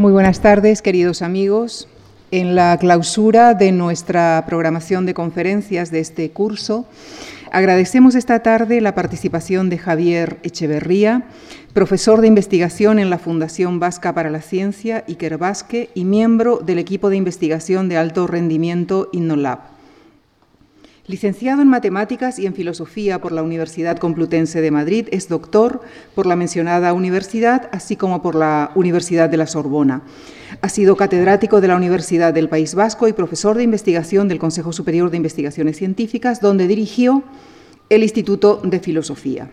Muy buenas tardes, queridos amigos. En la clausura de nuestra programación de conferencias de este curso, agradecemos esta tarde la participación de Javier Echeverría, profesor de investigación en la Fundación Vasca para la Ciencia, Iker Basque, y miembro del equipo de investigación de alto rendimiento InnoLab. Licenciado en Matemáticas y en Filosofía por la Universidad Complutense de Madrid, es doctor por la mencionada universidad, así como por la Universidad de la Sorbona. Ha sido catedrático de la Universidad del País Vasco y profesor de investigación del Consejo Superior de Investigaciones Científicas, donde dirigió el Instituto de Filosofía.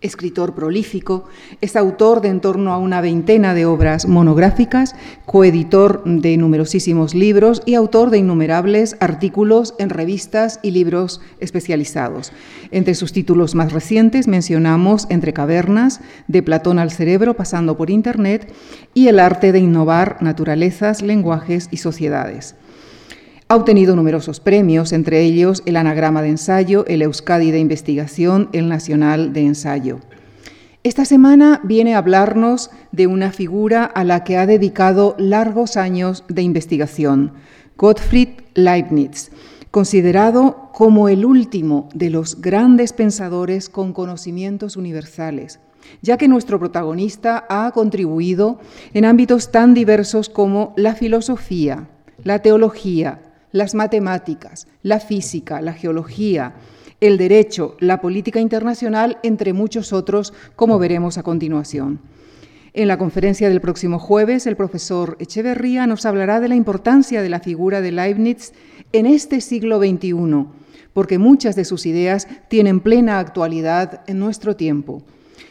Escritor prolífico, es autor de en torno a una veintena de obras monográficas, coeditor de numerosísimos libros y autor de innumerables artículos en revistas y libros especializados. Entre sus títulos más recientes mencionamos Entre cavernas, de Platón al cerebro, pasando por Internet, y El arte de innovar naturalezas, lenguajes y sociedades. Ha obtenido numerosos premios, entre ellos el Anagrama de Ensayo, el Euskadi de Investigación, el Nacional de Ensayo. Esta semana viene a hablarnos de una figura a la que ha dedicado largos años de investigación, Gottfried Leibniz, considerado como el último de los grandes pensadores con conocimientos universales, ya que nuestro protagonista ha contribuido en ámbitos tan diversos como la filosofía, la teología, las matemáticas, la física, la geología, el derecho, la política internacional, entre muchos otros, como veremos a continuación. En la conferencia del próximo jueves, el profesor Echeverría nos hablará de la importancia de la figura de Leibniz en este siglo XXI, porque muchas de sus ideas tienen plena actualidad en nuestro tiempo.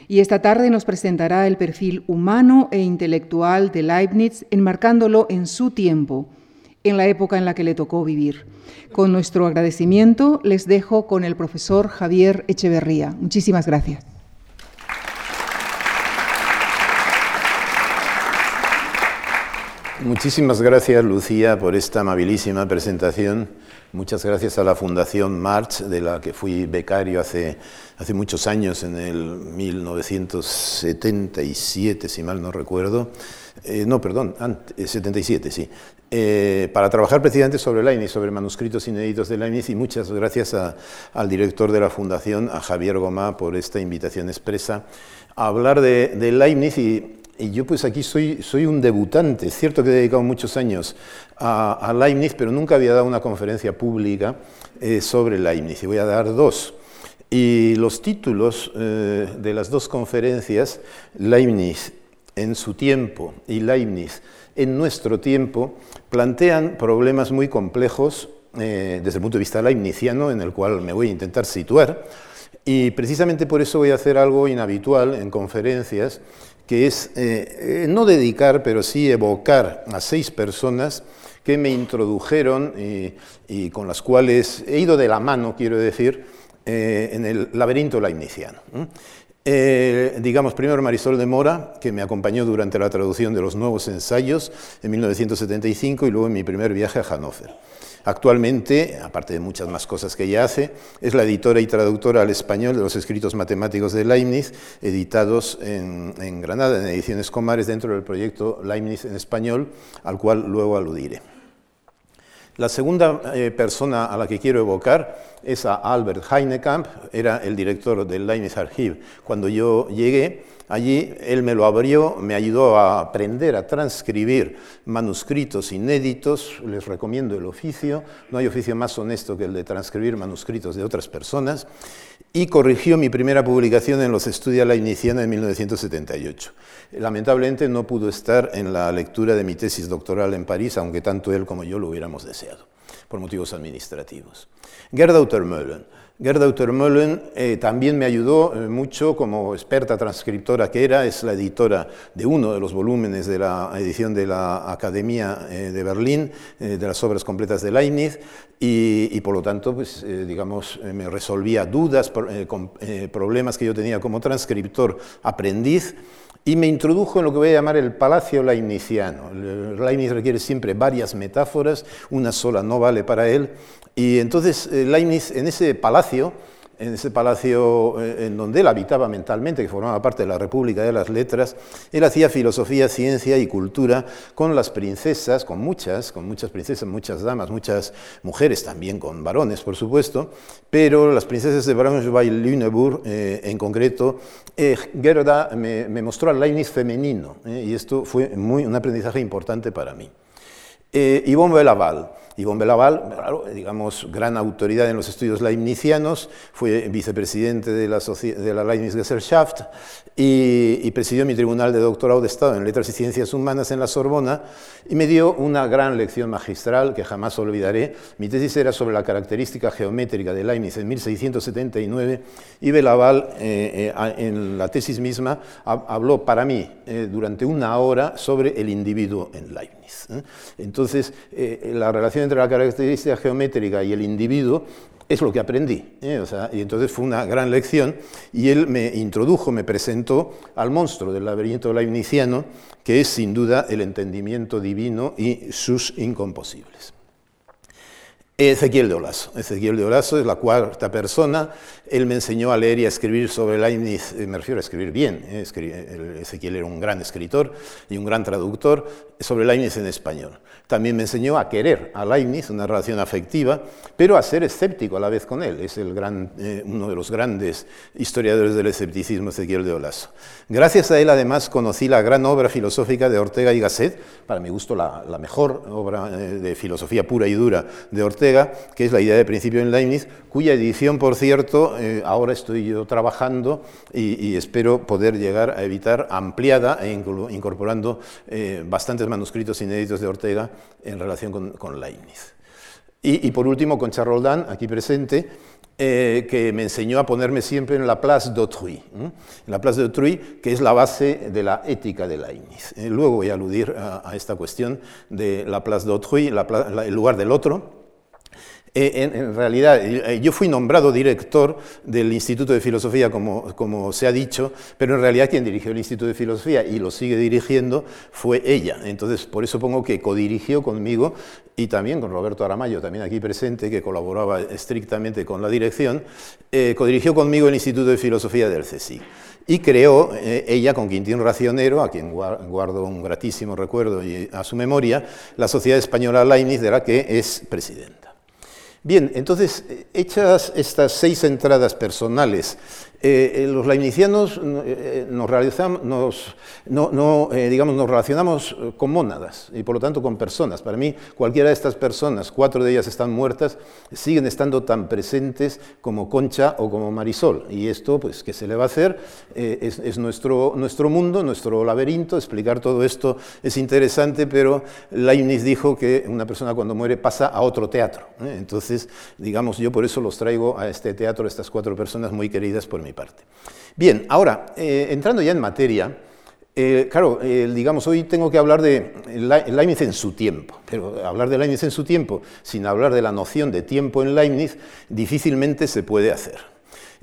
Y esta tarde nos presentará el perfil humano e intelectual de Leibniz, enmarcándolo en su tiempo, en la época en la que le tocó vivir. Con nuestro agradecimiento les dejo con el profesor Javier Echeverría. Muchísimas gracias. Muchísimas gracias, Lucía, por esta amabilísima presentación. Muchas gracias a la Fundación March, de la que fui becario hace, hace muchos años, en el 1977, si mal no recuerdo. Eh, no, perdón, 77, sí. Eh, para trabajar precisamente sobre Leibniz, sobre manuscritos inéditos de Leibniz, y muchas gracias al director de la Fundación, a Javier Gomá, por esta invitación expresa a hablar de, Leibniz. Y, yo pues aquí soy, soy un debutante, es cierto que he dedicado muchos años a, a Leibniz, pero nunca había dado una conferencia pública eh, sobre Leibniz, y voy a dar dos. Y los títulos de las dos conferencias, Leibniz en su tiempo y Leibniz en nuestro tiempo, plantean problemas muy complejos eh, desde el punto de vista leibniziano, en el cual me voy a intentar situar. Y precisamente por eso voy a hacer algo inhabitual en conferencias, que es eh, eh, no dedicar, pero sí evocar a seis personas que me introdujeron y, con las cuales he ido de la mano, quiero decir, en el laberinto leibniziano. Eh, digamos, primero Marisol de Mora, que me acompañó durante la traducción de los nuevos ensayos en 1975 y luego en mi primer viaje a Hannover. Actualmente, aparte de muchas más cosas que ella hace, es la editora y traductora al español de los escritos matemáticos de Leibniz, editados en, Granada, en ediciones Comares, dentro del proyecto Leibniz en español, al cual luego aludiré. La segunda eh, persona a la que quiero evocar es a Albert Heinekamp, era el director del Leibniz Archive. Cuando yo llegué, allí él me lo abrió, me ayudó a aprender a transcribir manuscritos inéditos, les recomiendo el oficio, no hay oficio más honesto que el de transcribir manuscritos de otras personas, y corrigió mi primera publicación en los Estudia Leibniziana en 1978. Lamentablemente no pudo estar en la lectura de mi tesis doctoral en París, aunque tanto él como yo lo hubiéramos deseado, por motivos administrativos. Gerda Uttermöhlen. Gerda Uttermöhlen eh, también me ayudó eh, mucho como experta transcriptora que era, es la editora de uno de los volúmenes de la edición de la Academia eh, de Berlín, de las obras completas de Leibniz, y, por lo tanto, pues, digamos, me resolvía dudas, problemas que yo tenía como transcriptor aprendiz, y me introdujo en lo que voy a llamar el palacio leibniziano. Leibniz requiere siempre varias metáforas, una sola no vale para él, y entonces eh, Leibniz en ese palacio en ese palacio eh, en donde él habitaba mentalmente, que formaba parte de la República de las Letras, él hacía filosofía, ciencia y cultura con las princesas, con muchas, con muchas princesas, muchas damas, muchas mujeres, también con varones, por supuesto, pero las princesas de Braunschweig-Lüneburg, eh, en concreto, eh, Gerda me, mostró al Leibniz femenino, y esto fue un aprendizaje importante para mí. Yvonne Belaval, Yvonne Belaval, digamos, gran autoridad en los estudios leibnizianos, fue vicepresidente de la, de la Leibniz Gesellschaft y, presidió mi tribunal de doctorado de Estado en Letras y Ciencias Humanas en la Sorbona y me dio una gran lección magistral que jamás olvidaré. Mi tesis era sobre la característica geométrica de Leibniz en 1679 y Belaval eh, eh, en la tesis misma habló para mí eh, durante una hora sobre el individuo en Leibniz. Entonces, la relación entre la característica geométrica y el individuo es lo que aprendí. ¿eh? y entonces fue una gran lección y él me introdujo, me presentó al monstruo del laberinto leibniziano, que es sin duda el entendimiento divino y sus incomposibles. Ezequiel de Olaso. Ezequiel de Olaso es la cuarta persona. Él me enseñó a leer y a escribir sobre Leibniz, eh, me refiero a escribir bien. ¿eh? Ezequiel era un gran escritor y un gran traductor sobre Leibniz en español. También me enseñó a querer a Leibniz, una relación afectiva, pero a ser escéptico a la vez con él. Es el gran, eh, uno de los grandes historiadores del escepticismo, Ezequiel de Olaso. Gracias a él, además, conocí la gran obra filosófica de Ortega y Gasset, para mi gusto la, la mejor obra de filosofía pura y dura de Ortega que es la idea de principio en Leibniz, cuya edición, por cierto, eh, ahora estoy yo trabajando y, espero poder llegar a evitar ampliada e incorporando eh, bastantes manuscritos inéditos de Ortega en relación con, Leibniz. Y, por último, con Roldán, aquí presente, eh, que me enseñó a ponerme siempre en la place d'autrui, la place d'autrui, que es la base de la ética de Leibniz. luego voy a aludir a, esta cuestión de la place d'autrui, el lugar del otro, eh, en, realidad, eh, yo fui nombrado director del Instituto de Filosofía, como, se ha dicho, pero en realidad quien dirigió el Instituto de Filosofía y lo sigue dirigiendo fue ella. Entonces, por eso pongo que codirigió conmigo y también con Roberto Aramayo, también aquí presente, que colaboraba estrictamente con la dirección, eh, codirigió conmigo el Instituto de Filosofía del CSIC. Y creó ella con Quintín Racionero, a quien guardo un gratísimo recuerdo y a su memoria, la Sociedad Española Leibniz, de la que es presidenta. Bien, entonces, eh, hechas estas seis entradas personales eh, eh, los leibnizianos eh, nos, nos, no, digamos, nos relacionamos con mónadas y por lo tanto con personas. Para mí, cualquiera de estas personas, cuatro de ellas están muertas, siguen estando tan presentes como Concha o como Marisol. Y esto, pues, ¿qué se le va a hacer? es, es nuestro, nuestro mundo, nuestro laberinto. Explicar todo esto es interesante, pero Leibniz dijo que una persona cuando muere pasa a otro teatro. Entonces, digamos, yo por eso los traigo a este teatro, estas cuatro personas muy queridas por mí parte. Bien, ahora, eh, entrando ya en materia, eh, claro, eh, digamos, hoy tengo que hablar de Leibniz en su tiempo, pero hablar de Leibniz en su tiempo sin hablar de la noción de tiempo en Leibniz difícilmente se puede hacer.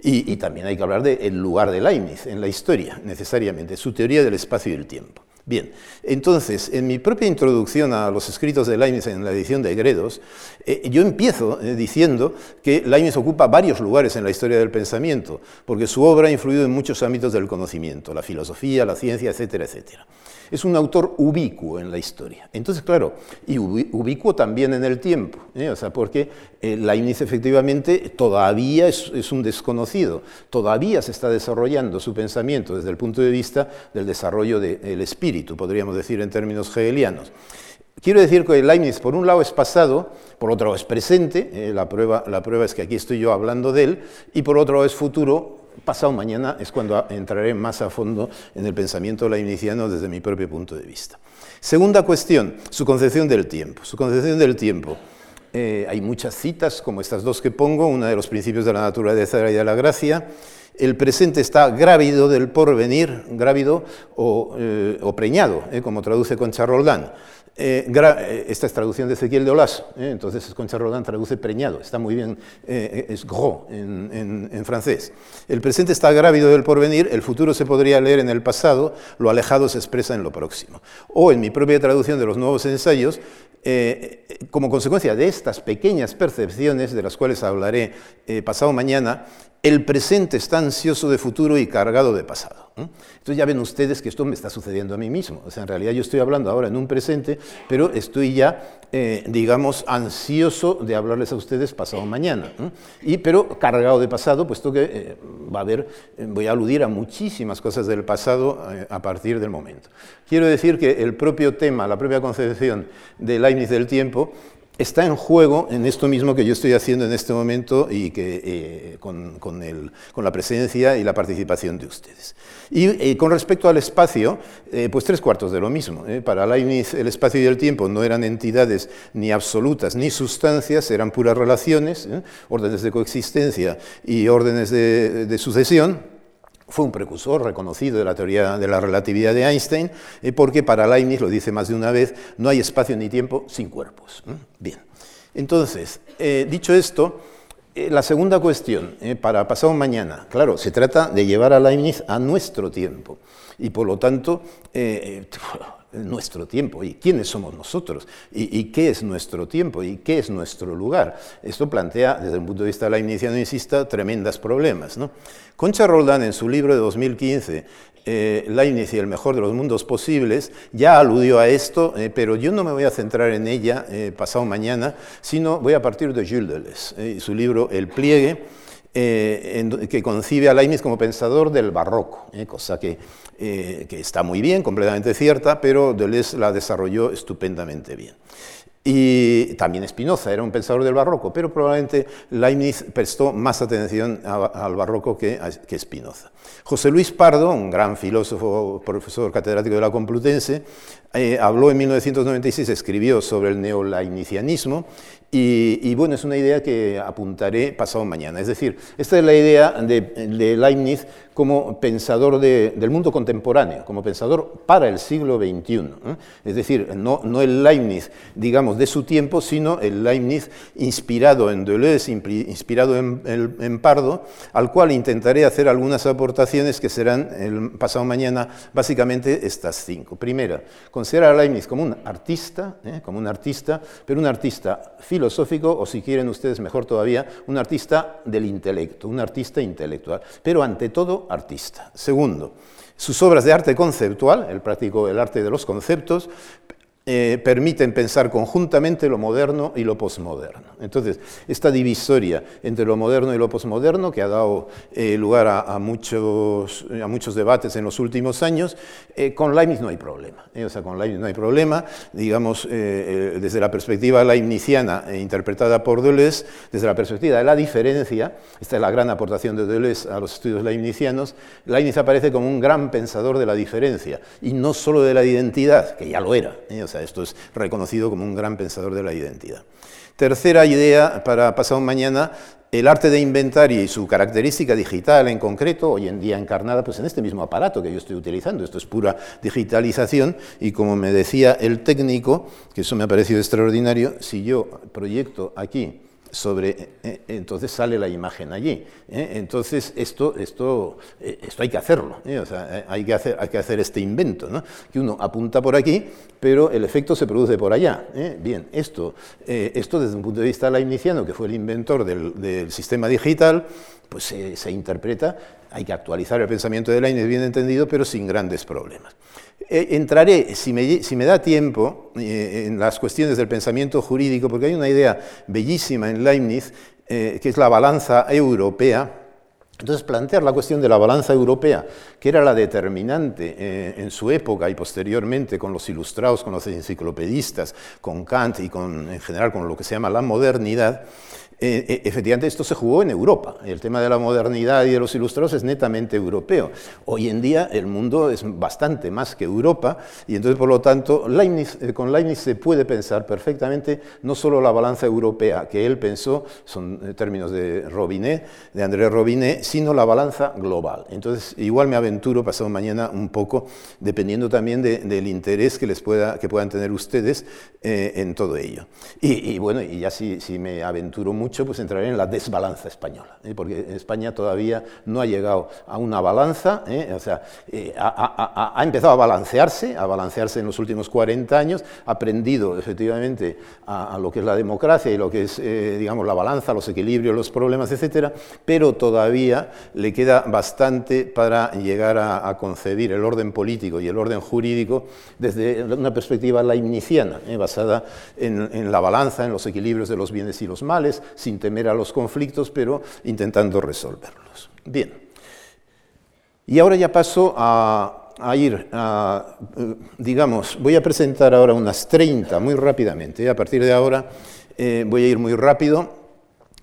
Y, y también hay que hablar del lugar de Leibniz en la historia, necesariamente, su teoría del espacio y el tiempo. Bien, entonces, en mi propia introducción a los escritos de Leibniz en la edición de Gredos, eh, yo empiezo eh, diciendo que Leibniz ocupa varios lugares en la historia del pensamiento, porque su obra ha influido en muchos ámbitos del conocimiento, la filosofía, la ciencia, etcétera, etcétera es un autor ubicuo en la historia. Entonces, claro, y ubicuo también en el tiempo, ¿eh? o sea, porque eh, Leibniz efectivamente todavía es, un desconocido, todavía se está desarrollando su pensamiento desde el punto de vista del desarrollo del espíritu, podríamos decir en términos hegelianos. Quiero decir que Leibniz, por un lado, es pasado, por otro es presente, eh, la, prueba, la prueba es que aquí estoy yo hablando de él, y por otro es futuro, pasado mañana es cuando entraré más a fondo en el pensamiento leibniziano desde mi propio punto de vista. Segunda cuestión, su concepción del tiempo. Su concepción del tiempo. Eh, hay muchas citas, como estas dos que pongo, una de los principios de la naturaleza y de la gracia. El presente está grávido del porvenir, grávido o, eh, preñado, eh, como traduce Concha Roldán. Eh, eh, esta es traducción de Ezequiel de Olaso, ¿eh? entonces Concha Roland traduce preñado, está muy bien, es gros en, francés. El presente está grávido del porvenir, el futuro se podría leer en el pasado, lo alejado se expresa en lo próximo. O en mi propia traducción de los nuevos ensayos, como consecuencia de estas pequeñas percepciones, de las cuales hablaré pasado mañana, el presente está ansioso de futuro y cargado de pasado. Entonces ya ven ustedes que esto me está sucediendo a mí mismo. O sea, en realidad yo estoy hablando ahora en un presente, pero estoy ya, eh, digamos, ansioso de hablarles a ustedes pasado mañana. Y, pero cargado de pasado, puesto que eh, va a haber, eh, voy a aludir a muchísimas cosas del pasado a partir del momento. Quiero decir que el propio tema, la propia concepción del Leibniz del tiempo, está en juego en esto mismo que yo estoy haciendo en este momento y que, eh, con, la presencia y la participación de ustedes. Y eh, con respecto al espacio, eh, pues tres cuartos de lo mismo. Para Leibniz el espacio y el tiempo no eran entidades ni absolutas ni sustancias, eran puras relaciones, órdenes de coexistencia y órdenes de sucesión fue un precursor reconocido de la teoría de la relatividad de Einstein, eh, porque para Leibniz, lo dice más de una vez, no hay espacio ni tiempo sin cuerpos. Bien, entonces, eh, dicho esto, eh, la segunda cuestión, para pasado mañana, claro, se trata de llevar a Leibniz a nuestro tiempo, y por lo tanto, nuestro tiempo y quiénes somos nosotros y, qué es nuestro tiempo y qué es nuestro lugar. Esto plantea, desde el punto de vista de la insista, tremendas problemas. ¿no? Concha Roldán, en su libro de 2015, eh, Leibniz y el mejor de los mundos posibles, ya aludió a esto, eh, pero yo no me voy a centrar en ella eh, pasado mañana, sino voy a partir de Jules Deleuze y su libro El pliegue, que concibe a Leibniz como pensador del barroco, cosa que eh, que está muy bien, completamente cierta, pero Deleuze la desarrolló estupendamente bien. Y también Spinoza era un pensador del barroco, pero probablemente Leibniz prestó más atención al barroco que, que Spinoza. José Luis Pardo, un gran filósofo, profesor catedrático de la Complutense, eh, habló en 1996, escribió sobre el neolainicianismo y, bueno, es una idea que apuntaré pasado mañana. Es decir, esta es la idea de, Leibniz como pensador del mundo contemporáneo, como pensador para el siglo XXI. ¿eh? Es decir, no, no, el Leibniz, digamos, de su tiempo, sino el Leibniz inspirado en Deleuze, inspirado en, en Pardo, al cual intentaré hacer algunas aportaciones que serán el pasado mañana básicamente estas cinco. Primera, considera a Leibniz como un artista, ¿eh? como un artista, pero un artista filosófico, o si quieren ustedes mejor todavía, un artista del intelecto, un artista intelectual, pero ante todo artista. Segundo, sus obras de arte conceptual, el práctico el arte de los conceptos, eh, permiten pensar conjuntamente lo moderno y lo posmoderno. Entonces, esta divisoria entre lo moderno y lo posmoderno, que ha dado eh, lugar a, muchos, a muchos debates en los últimos años, eh, con Leibniz no hay problema. O sea, con Leibniz no hay problema, digamos, desde la perspectiva leibniziana interpretada por Deleuze, desde la perspectiva de la diferencia, esta es la gran aportación de Deleuze a los estudios leibnizianos, Leibniz aparece como un gran pensador de la diferencia, y no solo de la identidad, que ya lo era. Esto es reconocido como un gran pensador de la identidad. Tercera idea para pasado mañana, el arte de inventar y su característica digital en concreto, hoy en día encarnada pues, en este mismo aparato que yo estoy utilizando. Esto es pura digitalización y como me decía el técnico, que eso me ha parecido extraordinario, si yo proyecto aquí sobre, eh, eh, entonces sale la imagen allí. ¿eh? Entonces esto, esto, esto hay que hacerlo, hay, que hacer, hay que hacer este invento, que uno apunta por aquí, pero el efecto se produce por allá. Bien, esto, esto desde un punto de vista leibniziano, que fue el inventor del, sistema digital, pues se interpreta, hay que actualizar el pensamiento de Leibniz bien entendido, pero sin grandes problemas. Eh, entraré, si me, da tiempo, eh, en las cuestiones del pensamiento jurídico, porque hay una idea bellísima en Leibniz, eh, que es la balanza europea. Entonces, plantear la cuestión de la balanza europea, que era la determinante en su época y posteriormente con los ilustrados, con los enciclopedistas, con Kant y con, en general con lo que se llama la modernidad, eh, eh, efectivamente esto se jugó en Europa. El tema de la modernidad y de los ilustrados es netamente europeo. Hoy en día el mundo es bastante más que Europa y entonces por lo tanto eh, con Leibniz se puede pensar perfectamente no solo la balanza europea que él pensó, son términos de Robinet, de André Robinet, sino la balanza global. Entonces igual me aventuro pasado mañana un poco, dependiendo también del interés que, les pueda, que puedan tener ustedes en todo ello. Y, bueno, y ya si, si me aventuro mucho, mucho, pues entraré en la desbalanza española, ¿eh? porque España todavía no ha llegado a una balanza, ¿eh? o sea, eh, ha, empezado a balancearse, a balancearse en los últimos 40 años, ha aprendido efectivamente a, lo que es la democracia y lo que es, digamos, la balanza, los equilibrios, los problemas, etcétera, pero todavía le queda bastante para llegar a, concebir el orden político y el orden jurídico desde una perspectiva leibniziana, basada en, la balanza, en los equilibrios de los bienes y los males, sin temer a los conflictos, pero intentando resolverlos. Bien. Y ahora ya paso a ir, a, digamos, voy a presentar ahora unas 30 muy rápidamente. A partir de ahora eh, voy a ir muy rápido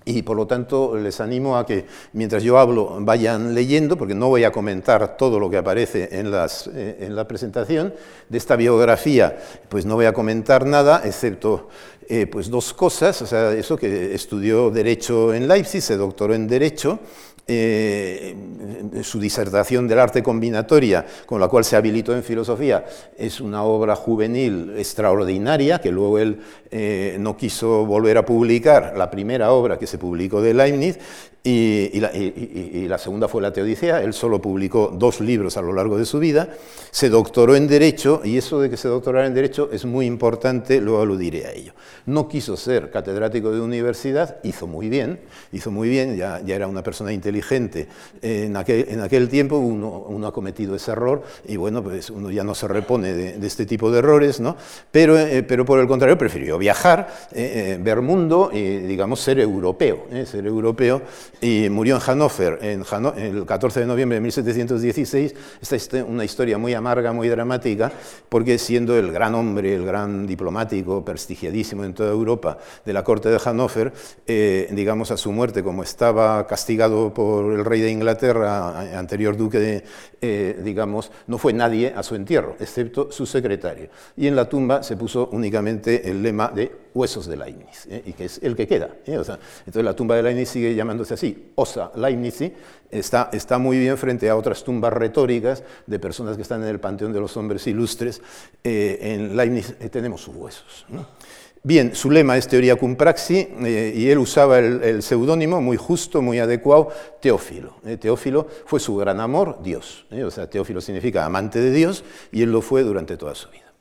y por lo tanto les animo a que mientras yo hablo vayan leyendo, porque no voy a comentar todo lo que aparece en, eh, en la presentación. De esta biografía pues no voy a comentar nada, excepto eh, pues dos cosas. O sea, eso que estudió Derecho en Leipzig, se doctoró en Derecho eh, su disertación del arte combinatoria, con la cual se habilitó en filosofía, es una obra juvenil extraordinaria, que luego él eh, no quiso volver a publicar, la primera obra que se publicó de Leibniz, y, la, segunda fue la Teodicea, él solo publicó dos libros a lo largo de su vida, se doctoró en Derecho, y eso de que se doctorara en Derecho es muy importante, luego aludiré a ello. No quiso ser catedrático de universidad, hizo muy bien, hizo muy bien, ya, ya era una persona inteligente. En aquel, en aquel tiempo uno, uno, ha cometido ese error, y bueno, pues uno ya no se repone de, este tipo de errores, ¿no? pero, eh, pero por el contrario prefirió viajar, eh, eh, ver mundo y, digamos, ser europeo, ser europeo y murió en Hannover el 14 de noviembre de 1716. Esta es una historia muy amarga, muy dramática, porque siendo el gran hombre, el gran diplomático, prestigiadísimo en toda Europa de la corte de Hannover, eh, digamos a su muerte, como estaba castigado por el rey de Inglaterra, anterior duque de, eh, digamos, no fue nadie a su entierro, excepto su secretario. Y en la tumba se puso únicamente el lema de huesos de Leibniz, ¿eh? y que es el que queda. entonces la tumba de Leibniz sigue llamándose así, Osa Leibniz está, está muy bien frente a otras tumbas retóricas de personas que están en el panteón de los hombres ilustres. Eh, en Leibniz eh, tenemos sus huesos. Bien, su lema es teoría cum praxi eh, y él usaba el, seudónimo muy justo, muy adecuado, Teófilo. Teófilo fue su gran amor, Dios. O sea, Teófilo significa amante de Dios y él lo fue durante toda su vida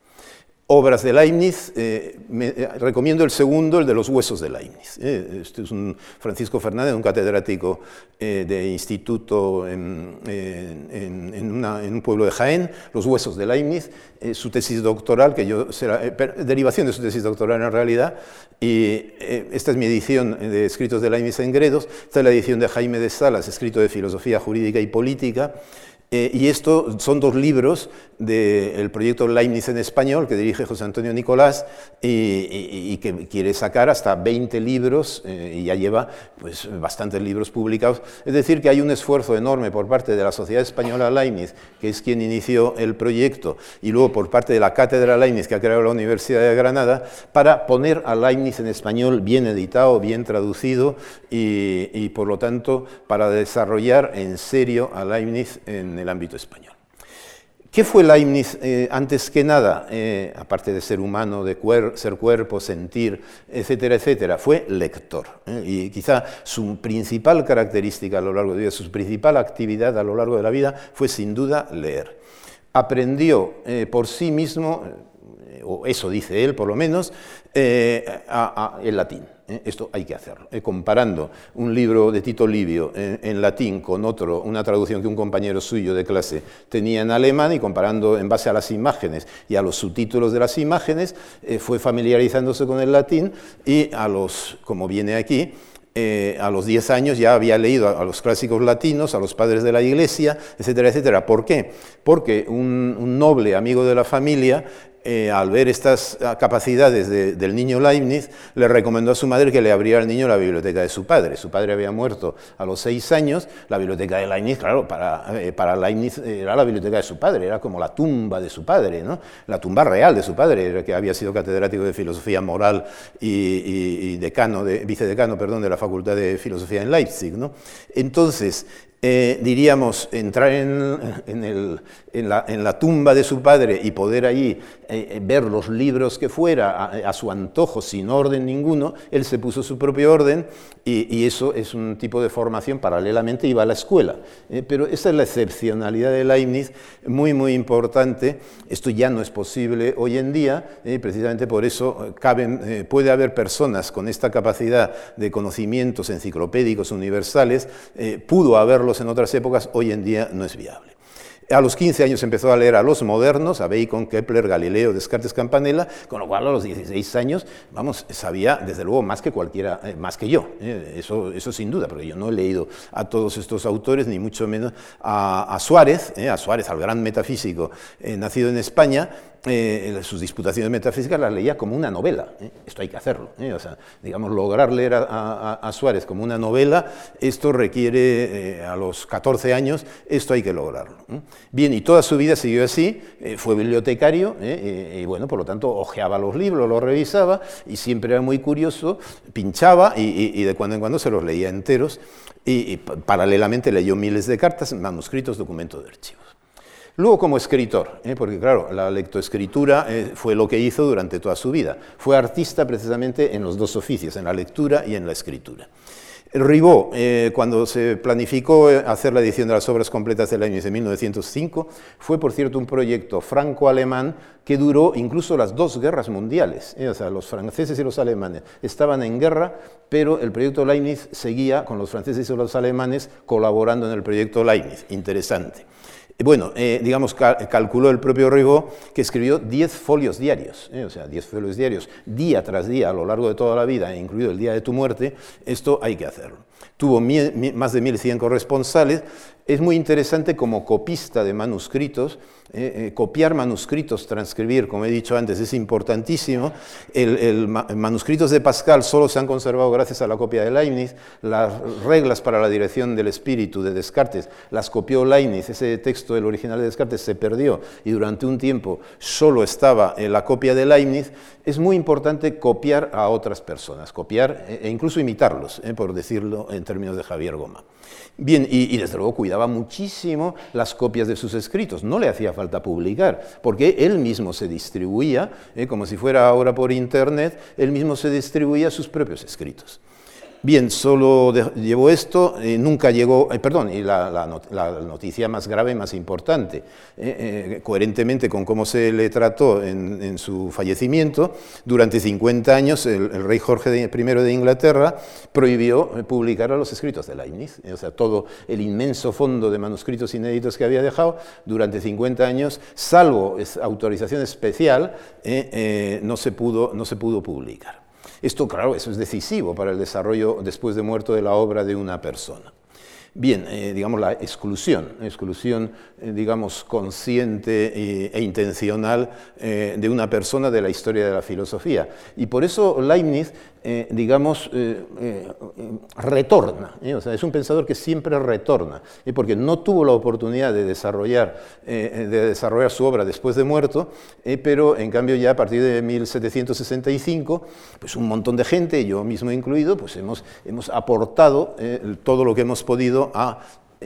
obras de Leibniz, eh, eh, recomiendo el segundo, el de los huesos de Leibniz. Eh, este es un Francisco Fernández, un catedrático de instituto en, un pueblo de Jaén, Los huesos de Leibniz, su tesis doctoral, que yo será derivación de su tesis doctoral en realidad, y esta es mi edición de escritos de Leibniz en Gredos, esta es la edición de Jaime de Salas, escrito de filosofía jurídica y política, y esto son dos libros del proyecto Leibniz en español que dirige José Antonio Nicolás y, que quiere sacar hasta 20 libros eh, y ya lleva pues, bastantes libros publicados. Es decir, que hay un esfuerzo enorme por parte de la Sociedad Española Leibniz, que es quien inició el proyecto, y luego por parte de la Cátedra Leibniz que ha creado la Universidad de Granada, para poner a Leibniz en español bien editado, bien traducido y, y por lo tanto para desarrollar en serio a Leibniz en el ámbito español. ¿Qué fue Leibniz eh, antes que nada, eh, aparte de ser humano, de ser cuerpo, sentir, etcétera, etcétera? Fue lector. ¿eh? Y quizá su principal característica a lo largo de la vida, su principal actividad a lo largo de la vida fue sin duda leer. Aprendió por sí mismo, o eso dice él por lo menos, el latín. ¿Eh? Esto hay que hacerlo. ¿eh? comparando un libro de Tito Livio en, latín con otro, una traducción que un compañero suyo de clase tenía en alemán y comparando en base a las imágenes y a los subtítulos de las imágenes, eh, fue familiarizándose con el latín y a los, como viene aquí, a los 10 años ya había leído a, los clásicos latinos, a los padres de la iglesia, etcétera, etcétera. ¿Por qué? Porque un noble amigo de la familia eh, al ver estas ah, capacidades del niño Leibniz, le recomendó a su madre que le abriera al niño la biblioteca de su padre. Su padre había muerto a los seis años, la biblioteca de Leibniz, claro, para, eh, para Leibniz era la biblioteca de su padre, era como la tumba de su padre, ¿no? la tumba real de su padre, que había sido catedrático de filosofía moral y, decano de, vicedecano perdón, de la Facultad de Filosofía en Leipzig. ¿no? Entonces, eh, diríamos, entrar en, la, tumba de su padre y poder ahí eh, eh, ver los libros que fuera a, su antojo, sin orden ninguno, él se puso su propio orden y, eso es un tipo de formación, paralelamente iba a la escuela. pero esa es la excepcionalidad de Leibniz, muy, muy importante. Esto ya no es posible hoy en día, precisamente por eso puede haber personas con esta capacidad de conocimientos enciclopédicos universales, pudo haberlo en otras épocas, hoy en día no es viable. A los 15 años empezó a leer a los modernos, a Bacon, Kepler, Galileo, Descartes, Campanella, con lo cual a los 16 años, vamos, sabía desde luego más que cualquiera, eh, más que yo, eh, eso, eso sin duda, porque yo no he leído a todos estos autores, ni mucho menos a, Suárez, eh, a Suárez, al gran metafísico nacido en España, eh, sus disputaciones metafísicas las leía como una novela. ¿eh? Esto hay que hacerlo. ¿eh? O sea, digamos, lograr leer a, Suárez como una novela, esto requiere a los 14 años, esto hay que lograrlo. Bien, y toda su vida siguió así, fue bibliotecario y bueno, por lo tanto, hojeaba los libros, los revisaba y siempre era muy curioso, pinchaba y, de cuando en cuando se los leía enteros y, y paralelamente leyó miles de cartas, manuscritos, documentos de archivos. Luego como escritor, ¿eh? porque claro, la lectoescritura eh, fue lo que hizo durante toda su vida. Fue artista precisamente en los dos oficios, en la lectura y en la escritura. Ribot, eh, cuando se planificó hacer la edición de las obras completas del año de 1905, fue por cierto un proyecto franco-alemán que duró incluso las dos guerras mundiales. O sea, los franceses y los alemanes estaban en guerra, pero el proyecto Leibniz seguía con los franceses y los alemanes colaborando en el proyecto Leibniz. Interesante. Bueno, eh, digamos, calculó el propio Ribot que escribió 10 folios diarios, eh, o sea, 10 folios diarios, día tras día, a lo largo de toda la vida, incluido el día de tu muerte, esto hay que hacerlo. Tuvo más de 1.100 corresponsales, es muy interesante como copista de manuscritos, eh, eh, copiar manuscritos, transcribir, como he dicho antes, es importantísimo. El, manuscritos de Pascal solo se han conservado gracias a la copia de Leibniz. Las reglas para la dirección del espíritu de Descartes las copió Leibniz. Ese texto, el original de Descartes, se perdió y durante un tiempo solo estaba en la copia de Leibniz. Es muy importante copiar a otras personas, copiar e incluso imitarlos, eh, por decirlo en términos de Javier Goma. Bien, y, desde luego cuidaba muchísimo las copias de sus escritos, no le hacía falta publicar, porque él mismo se distribuía, eh, como si fuera ahora por Internet, él mismo se distribuía sus propios escritos. Bien, solo llevó esto, eh, nunca llegó, eh, perdón, y la, noticia más grave, más importante, eh, coherentemente con cómo se le trató en, su fallecimiento, durante 50 años el, rey Jorge I de Inglaterra prohibió publicar los escritos de Leibniz, o sea, todo el inmenso fondo de manuscritos inéditos que había dejado durante 50 años, salvo autorización especial, no, se pudo, no se pudo publicar. Esto, claro, eso es decisivo para el desarrollo después de muerto de la obra de una persona. Bien, eh, digamos la exclusión, exclusión, eh, digamos, consciente e, e intencional eh, de una persona de la historia de la filosofía. Y por eso Leibniz eh, digamos, eh, eh, retorna. Es un pensador que siempre retorna, porque no tuvo la oportunidad de desarrollar, de desarrollar su obra después de muerto, pero en cambio ya a partir de 1765, pues un montón de gente, yo mismo incluido, pues hemos, hemos aportado todo lo que hemos podido a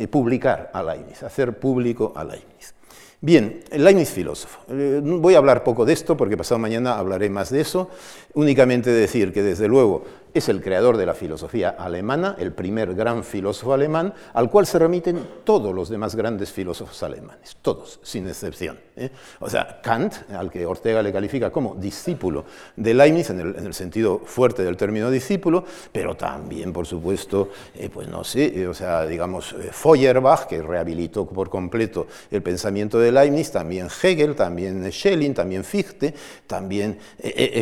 publicar a Leibniz, hacer público a Leibniz. Bien, Leibniz filósofo. voy a hablar poco de esto porque pasado mañana hablaré más de eso. Únicamente decir que desde luego es el creador de la filosofía alemana, el primer gran filósofo alemán, al cual se remiten todos los demás grandes filósofos alemanes, todos, sin excepción. ¿Eh? O sea, Kant, al que Ortega le califica como discípulo de Leibniz, en el, sentido fuerte del término discípulo, pero también, por supuesto, eh, pues no sé, eh, o sea, digamos, Feuerbach, que rehabilitó por completo el pensamiento de Leibniz, también Hegel, también Schelling, también Fichte, también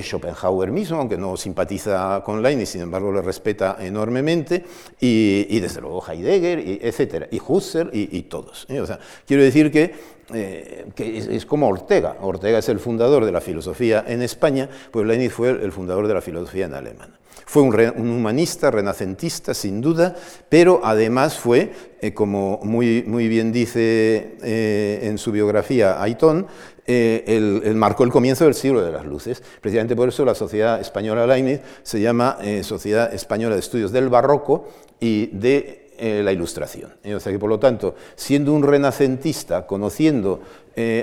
Schopenhauer mismo, aunque no simpatiza con Leibniz, y sin embargo le respeta enormemente, y, desde luego Heidegger, y etcétera, y Husserl y, todos. ¿eh? O sea, quiero decir que, eh, que es, como Ortega. Ortega es el fundador de la filosofía en España, pues Leibniz fue el fundador de la filosofía en Alemania. Fue un, humanista, renacentista, sin duda, pero además fue, eh, como muy, muy, bien dice en su biografía Aitón, eh, el, marcó el comienzo del siglo de las luces. Precisamente por eso la Sociedad Española Leibniz se llama eh, Sociedad Española de Estudios del Barroco y de eh, la ilustración. O sea que, por lo tanto, siendo un renacentista, conociendo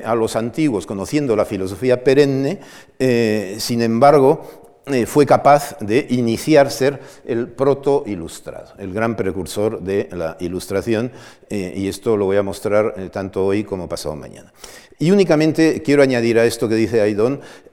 a los antiguos, conociendo la filosofía perenne, sin embargo, eh, fue capaz de iniciar ser el proto-ilustrado, el gran precursor de la ilustración, eh, y esto lo voy a mostrar eh, tanto hoy como pasado mañana. Y únicamente quiero añadir a esto que dice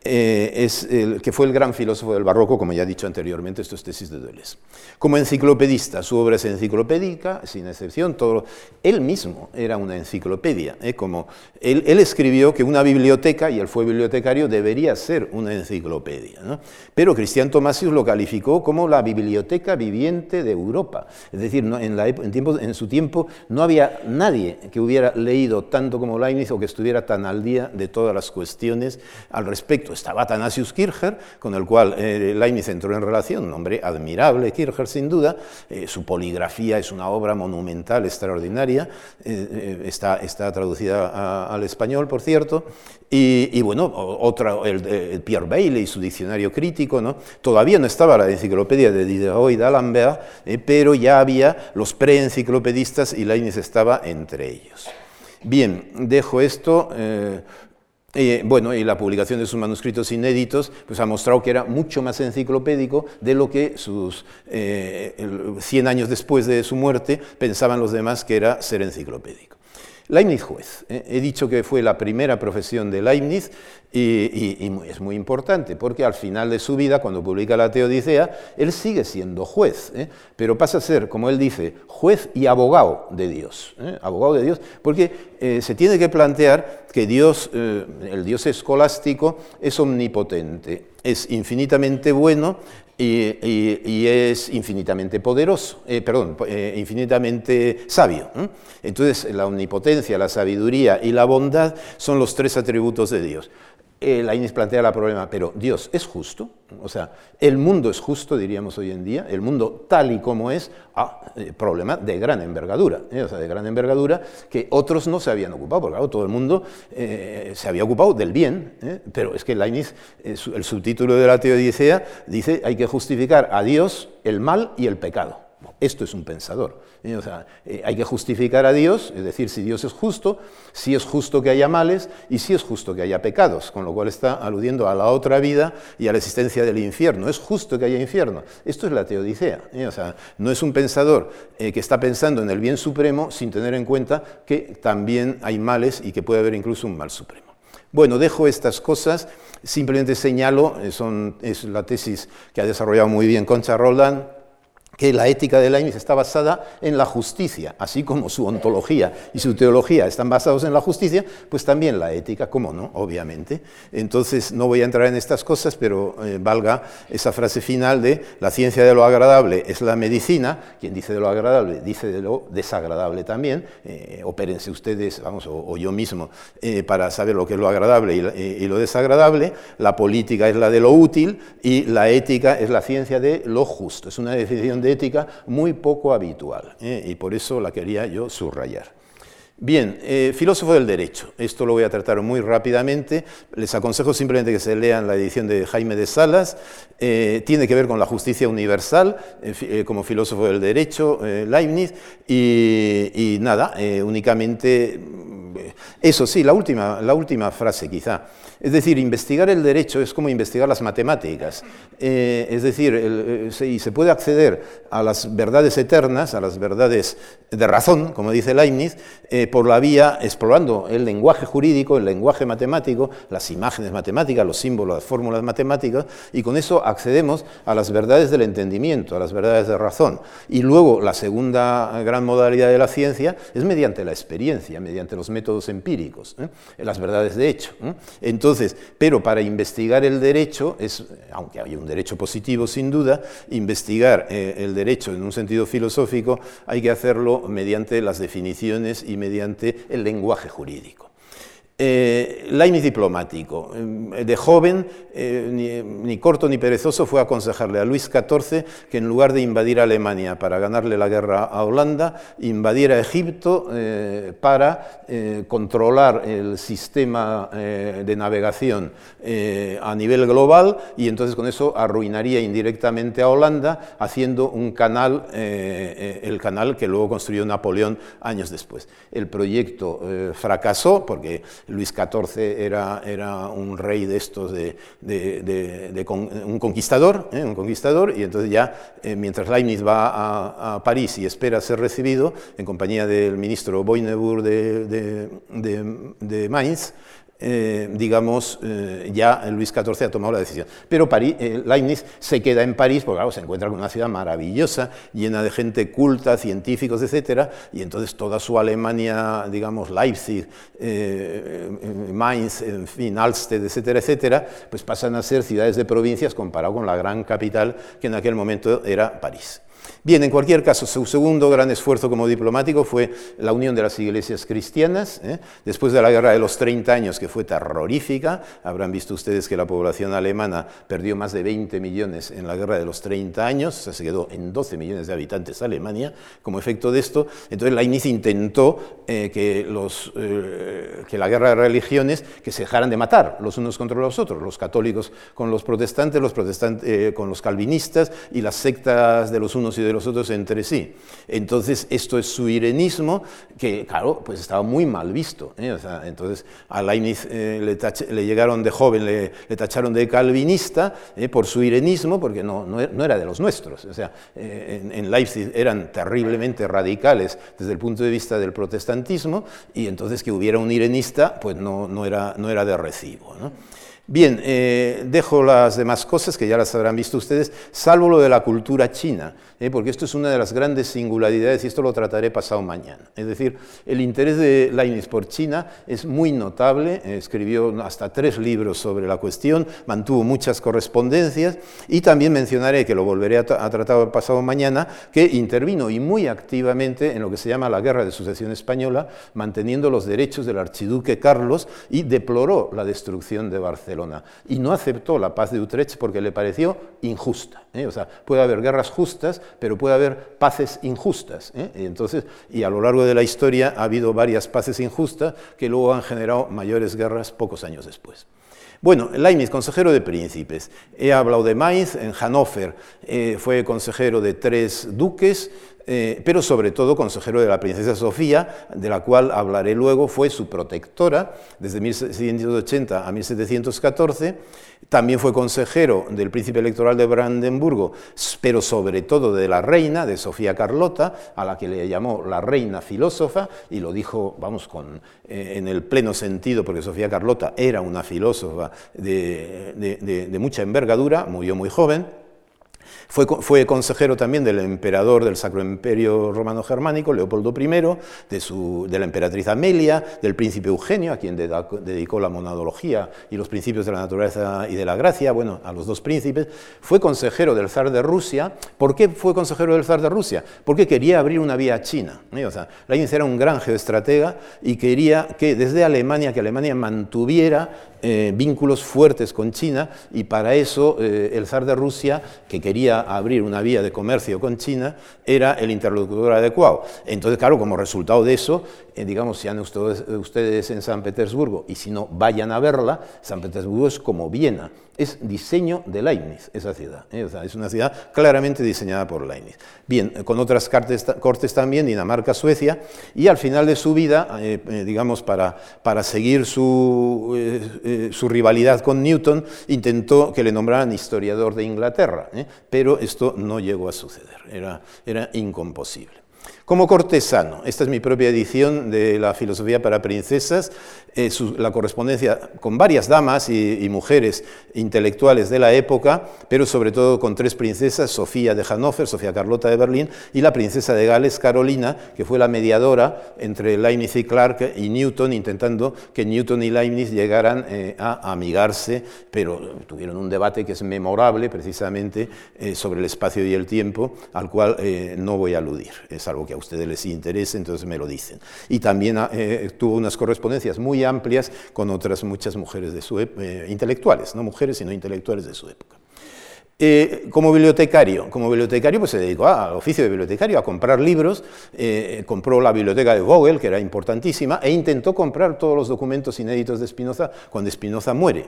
es el, que fue el gran filósofo del barroco, como ya he dicho anteriormente, esto es tesis de Deleuze. Como enciclopedista, su obra es enciclopédica, sin excepción, todo, él mismo era una enciclopedia, como él, escribió que una biblioteca, y él fue bibliotecario, debería ser una enciclopedia. ¿no? pero Cristian Tomasius lo calificó como la biblioteca viviente de Europa. Es decir, en, su tiempo no había nadie que hubiera leído tanto como Leibniz o que estuviera tan al día de todas las cuestiones al respecto. Estaba Athanasius Kircher, con el cual eh, Leibniz entró en relación, un hombre admirable, Kircher sin duda, eh, su poligrafía es una obra monumental, extraordinaria, eh, está, traducida al español, por cierto, y, bueno, otra, el, Pierre Bailey y su diccionario crítico, ¿no? todavía no estaba la enciclopedia de Diderot y d'Alembert, eh, pero ya había los preenciclopedistas y Leibniz estaba entre ellos. Bien, dejo esto. Eh, eh, bueno, y la publicación de sus manuscritos inéditos pues, ha mostrado que era mucho más enciclopédico de lo que sus 100 años después de su muerte pensaban los demás que era ser enciclopédico. Leibniz juez. ¿eh? He dicho que fue la primera profesión de Leibniz y, es muy importante porque al final de su vida, cuando publica la Teodicea, él sigue siendo juez, ¿eh? pero pasa a ser, como él dice, juez y abogado de Dios. ¿eh? Abogado de Dios, porque se tiene que plantear que Dios, el Dios escolástico, es omnipotente, es infinitamente bueno y, es infinitamente poderoso, eh, perdón, eh, infinitamente sabio. Entonces, la omnipotencia, la sabiduría y la bondad son los tres atributos de Dios la Inés plantea el problema, pero Dios es justo, o sea, el mundo es justo, diríamos hoy en día, el mundo tal y como es, ah, eh, problema de gran envergadura, ¿eh? o sea, de gran envergadura que otros no se habían ocupado, porque claro, todo el mundo eh, se había ocupado del bien, pero es que Leibniz, el subtítulo de la Teodicea, dice hay que justificar a Dios el mal y el pecado. Esto es un pensador. Sea, eh, hay que justificar a Dios, es decir, si Dios es justo, si es justo que haya males y si es justo que haya pecados, con lo cual está aludiendo a la otra vida y a la existencia del infierno. Es justo que haya infierno. Esto es la teodicea. O sea, no es un pensador eh, que está pensando en el bien supremo sin tener en cuenta que también hay males y que puede haber incluso un mal supremo. Bueno, dejo estas cosas, simplemente señalo, eh, es la tesis que ha desarrollado muy bien Concha Roldán, que la ética de Leibniz está basada en la justicia, así como su ontología y su teología están basados en la justicia, pues también la ética, ¿cómo no? Obviamente. Entonces, no voy a entrar en estas cosas, pero eh, valga esa frase final de la ciencia de lo agradable es la medicina, quien dice de lo agradable dice de lo desagradable también, eh, opérense ustedes, vamos, o, yo mismo, eh, para saber lo que es lo agradable y, y lo desagradable, la política es la de lo útil y la ética es la ciencia de lo justo. Es una definición de ética muy poco habitual, ¿eh? y por eso la quería yo subrayar. Bien, eh, filósofo del derecho. Esto lo voy a tratar muy rápidamente. Les aconsejo simplemente que se lean la edición de Jaime de Salas. Eh, tiene que ver con la justicia universal como filósofo del derecho, Leibniz. Y, y nada, únicamente eso sí, la última, la última frase quizá. Es decir, investigar el derecho es como investigar las matemáticas. Eh, es decir, eh, se, se, puede acceder a las verdades eternas, a las verdades de razón, como dice Leibniz, eh, por la vía explorando el lenguaje jurídico, el lenguaje matemático, las imágenes matemáticas, los símbolos, las fórmulas matemáticas, y con eso accedemos a las verdades del entendimiento, a las verdades de razón. Y luego la segunda gran modalidad de la ciencia es mediante la experiencia, mediante los métodos empíricos, las verdades de hecho. Entonces, entonces, pero para investigar el derecho, es, aunque hay un derecho positivo sin duda, investigar eh, el derecho en un sentido filosófico hay que hacerlo mediante las definiciones y mediante el lenguaje jurídico. Eh, Leibniz diplomático. Eh, de joven, eh, ni, corto ni perezoso, fue a aconsejarle a Luis XIV que en lugar de invadir Alemania para ganarle la guerra a Holanda, invadiera Egipto para controlar el sistema de navegación a nivel global y entonces con eso arruinaría indirectamente a Holanda haciendo un canal, el canal que luego construyó Napoleón años después. El proyecto fracasó porque Luis XIV era, un rey de estos, de, un conquistador, ¿eh? un conquistador, y entonces ya, eh, mientras Leibniz va a, París y espera ser recibido, en compañía del ministro Boinebur de Mainz, eh, digamos, eh, ya Luis XIV ha tomado la decisión. Pero eh, Leibniz se queda en París porque claro, se encuentra con una ciudad maravillosa, llena de gente culta, científicos, etc. Y entonces toda su Alemania, digamos, Leipzig, Mainz, en fin, Alsted, etcétera, etcétera, pues pasan a ser ciudades de provincias comparado con la gran capital que en aquel momento era París. Bien, en cualquier caso, su segundo gran esfuerzo como diplomático fue la unión de las iglesias cristianas. ¿eh? Después de la Guerra de los 30 años, que fue terrorífica, habrán visto ustedes que la población alemana perdió más de 20 millones en la Guerra de los 30 años, o sea, se quedó en 12 millones de habitantes Alemania como efecto de esto. Entonces, Leibniz intentó eh, que, los, eh, que la guerra de religiones que se dejaran de matar los unos contra los otros, los católicos con los protestantes, los protestantes con los calvinistas y las sectas de los unos y de los otros entre sí. Entonces, esto es su irenismo, que, claro, pues estaba muy mal visto. ¿eh? entonces, a Leibniz eh, le, llegaron de joven, le, tacharon de calvinista ¿eh? por su irenismo, porque no, no, era de los nuestros. O sea, en, en, Leipzig eran terriblemente radicales desde el punto de vista del protestantismo, y entonces que hubiera un irenista, pues no, no, era, no era de recibo. ¿no? Bien, eh, dejo las demás cosas que ya las habrán visto ustedes, salvo lo de la cultura china, eh, porque esto es una de las grandes singularidades y esto lo trataré pasado mañana. Es decir, el interés de Leibniz por China es muy notable, escribió hasta tres libros sobre la cuestión, mantuvo muchas correspondencias y también mencionaré, que lo volveré a, a tratar pasado mañana, que intervino y muy activamente en lo que se llama la Guerra de Sucesión Española, manteniendo los derechos del archiduque Carlos y deploró la destrucción de Barcelona y no aceptó la paz de Utrecht porque le pareció injusta. ¿eh? O sea, puede haber guerras justas, pero puede haber paces injustas. ¿eh? Y, entonces, y a lo largo de la historia ha habido varias paces injustas que luego han generado mayores guerras pocos años después. Bueno, Leibniz, consejero de príncipes. He hablado de Mainz, en Hannover eh, fue consejero de tres duques, eh, pero sobre todo consejero de la princesa Sofía, de la cual hablaré luego, fue su protectora desde 1780 a 1714. También fue consejero del príncipe electoral de Brandenburgo, pero sobre todo de la reina, de Sofía Carlota, a la que le llamó la reina filósofa, y lo dijo, vamos, con, eh, en el pleno sentido, porque Sofía Carlota era una filósofa de mucha envergadura, murió muy joven. Fue, consejero también del emperador del Sacro Imperio Romano Germánico, Leopoldo I, de, su, de la emperatriz Amelia, del príncipe Eugenio, a quien dedicó la monadología y los principios de la naturaleza y de la gracia, bueno, a los dos príncipes. Fue consejero del zar de Rusia. ¿Por qué fue consejero del zar de Rusia? Porque quería abrir una vía a China. ¿eh? O era un gran geoestratega y quería que desde Alemania, que Alemania mantuviera eh, vínculos fuertes con China y para eso eh, el zar de Rusia, que quería abrir una vía de comercio con China, era el interlocutor adecuado. Entonces, claro, como resultado de eso, digamos, si han ustedes, ustedes en San Petersburgo y si no, vayan a verla, San Petersburgo es como Viena es diseño de Leibniz, esa ciudad. ¿eh? es una ciudad claramente diseñada por Leibniz. Bien, con otras cortes también, Dinamarca, Suecia, y al final de su vida, eh, eh, digamos, para, para seguir su, su, rivalidad con Newton, intentó que le nombraran historiador de Inglaterra, pero esto no llegó a suceder, era, era incomposible. Como cortesano, esta es mi propia edición de la filosofía para princesas, eh, la correspondencia con varias damas y, mujeres intelectuales de la época, pero sobre todo con tres princesas, Sofía de Hannover, Sofía Carlota de Berlín y la princesa de Gales, Carolina, que fue la mediadora entre Leibniz y Clark y Newton, intentando que Newton y Leibniz llegaran eh, a amigarse, pero tuvieron un debate que es memorable precisamente eh, sobre el espacio y el tiempo, al cual no voy a aludir, es algo que a ustedes les interese, entonces me lo dicen. Y también eh, tuvo unas correspondencias muy amplias con otras muchas mujeres de su eh, intelectuales, no mujeres, sino intelectuales de su época. Eh, como bibliotecario, como bibliotecario pues se dedicó al oficio de bibliotecario, a comprar libros, eh, compró la biblioteca de Vogel, que era importantísima, e intentó comprar todos los documentos inéditos de Spinoza cuando Spinoza muere.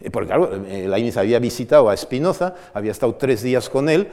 Eh, porque claro, Leibniz había visitado a Spinoza, había estado tres días con él,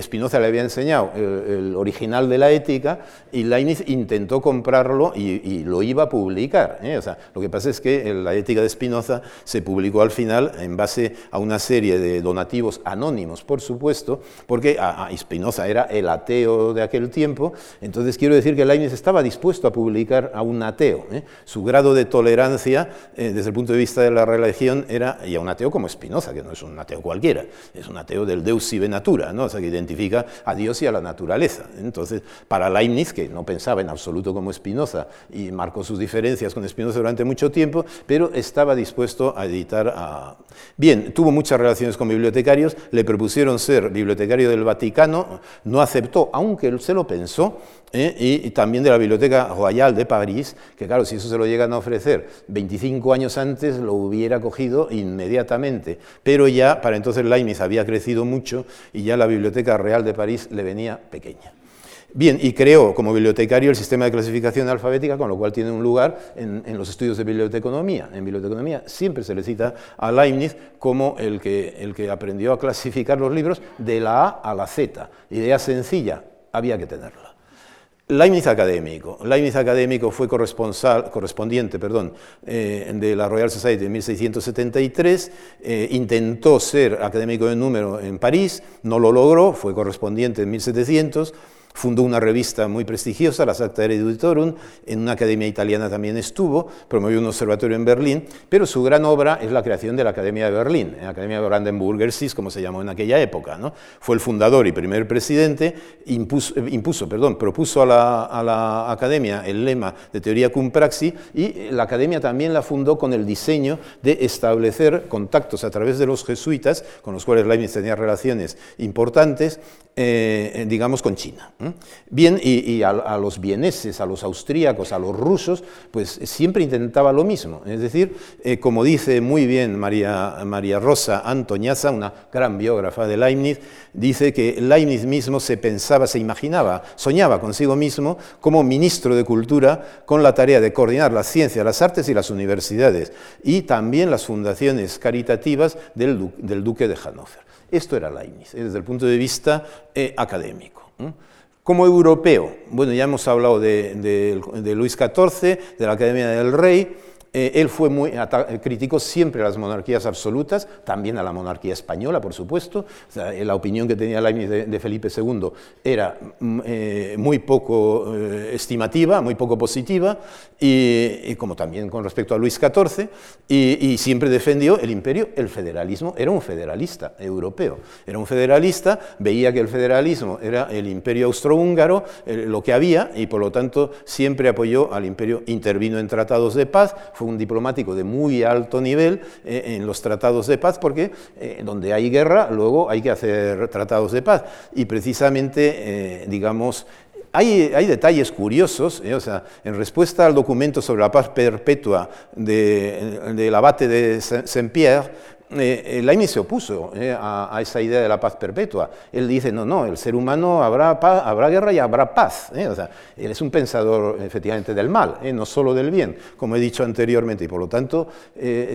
Spinoza le había enseñado el, original de la ética, y Leibniz intentó comprarlo y, lo iba a publicar. O sea, lo que pasa es que la ética de Spinoza se publicó al final en base a una serie de donativos anónimos, por supuesto, porque a, Spinoza era el ateo de aquel tiempo, entonces quiero decir que Leibniz estaba dispuesto a publicar a un ateo. ¿eh? Su grado de tolerancia eh, desde el punto de vista de la religión era, y un ateo como Spinoza, que no es un ateo cualquiera, es un ateo del Deus sive natura, ¿no? que identifica a Dios y a la naturaleza. Entonces, para Leibniz, que no pensaba en absoluto como Spinoza y marcó sus diferencias con Spinoza durante mucho tiempo, pero estaba dispuesto a editar a... Bien, tuvo muchas relaciones con bibliotecarios, le propusieron ser bibliotecario del Vaticano, no aceptó, aunque él se lo pensó, ¿eh? y, también de la Biblioteca Royal de París, que claro, si eso se lo llegan a ofrecer 25 años antes, lo hubiera cogido inmediatamente. Pero ya, para entonces Leibniz había crecido mucho y ya la Biblioteca Real de París le venía pequeña. Bien, y creó como bibliotecario el sistema de clasificación alfabética, con lo cual tiene un lugar en, los estudios de biblioteconomía. En biblioteconomía siempre se le cita a Leibniz como el que, el que aprendió a clasificar los libros de la A a la Z. Idea sencilla, había que tenerla. Leibniz académico. Leibniz académico fue correspondiente perdón, eh, de la Royal Society en 1673, eh, intentó ser académico de número en París, no lo logró, fue correspondiente en 1700, Fundó una revista muy prestigiosa, la Sacta Editorum, en una academia italiana también estuvo, promovió un observatorio en Berlín, pero su gran obra es la creación de la Academia de Berlín, la Academia de Brandenburger SIS, como se llamó en aquella época. ¿no? Fue el fundador y primer presidente, impuso, impuso perdón, propuso a la, Academia el lema de teoría cum praxi y la Academia también la fundó con el diseño de establecer contactos a través de los jesuitas, con los cuales Leibniz tenía relaciones importantes, eh, digamos, con China. Bien, y, a, los vieneses, a los austríacos, a los rusos, pues siempre intentaba lo mismo. Es decir, eh, como dice muy bien María, María Rosa Antoñaza, una gran biógrafa de Leibniz, dice que Leibniz mismo se pensaba, se imaginaba, soñaba consigo mismo como ministro de Cultura con la tarea de coordinar las ciencias, las artes y las universidades, y también las fundaciones caritativas del, duque de Hannover. Esto era Leibniz, eh, desde el punto de vista eh, académico. Como europeo, bueno, ya hemos hablado de, Luis XIV, de la Academia del Rey, eh, él fue muy, criticó siempre a las monarquías absolutas, también a la monarquía española, por supuesto. Eh, la opinión que tenía Leibniz de, Felipe II era mm, eh, muy poco estimativa, muy poco positiva, y, como también con respecto a Luis XIV, y, siempre defendió el imperio, el federalismo. Era un federalista europeo, era un federalista, veía que el federalismo era el imperio austrohúngaro, lo que había, y por lo tanto siempre apoyó al imperio, intervino en tratados de paz, un diplomático de muy alto nivel eh, en los tratados de paz, porque eh, donde hay guerra, luego hay que hacer tratados de paz. Y precisamente, eh, digamos, hay, hay, detalles curiosos, o sea, en respuesta al documento sobre la paz perpetua del abate de Saint-Pierre, eh, Leibniz se opuso eh, a, esa idea de la paz perpetua. Él dice, no, no, el ser humano habrá, habrá guerra y habrá paz. Eh, o sea, él es un pensador efectivamente del mal, eh, no solo del bien, como he dicho anteriormente, y por lo tanto,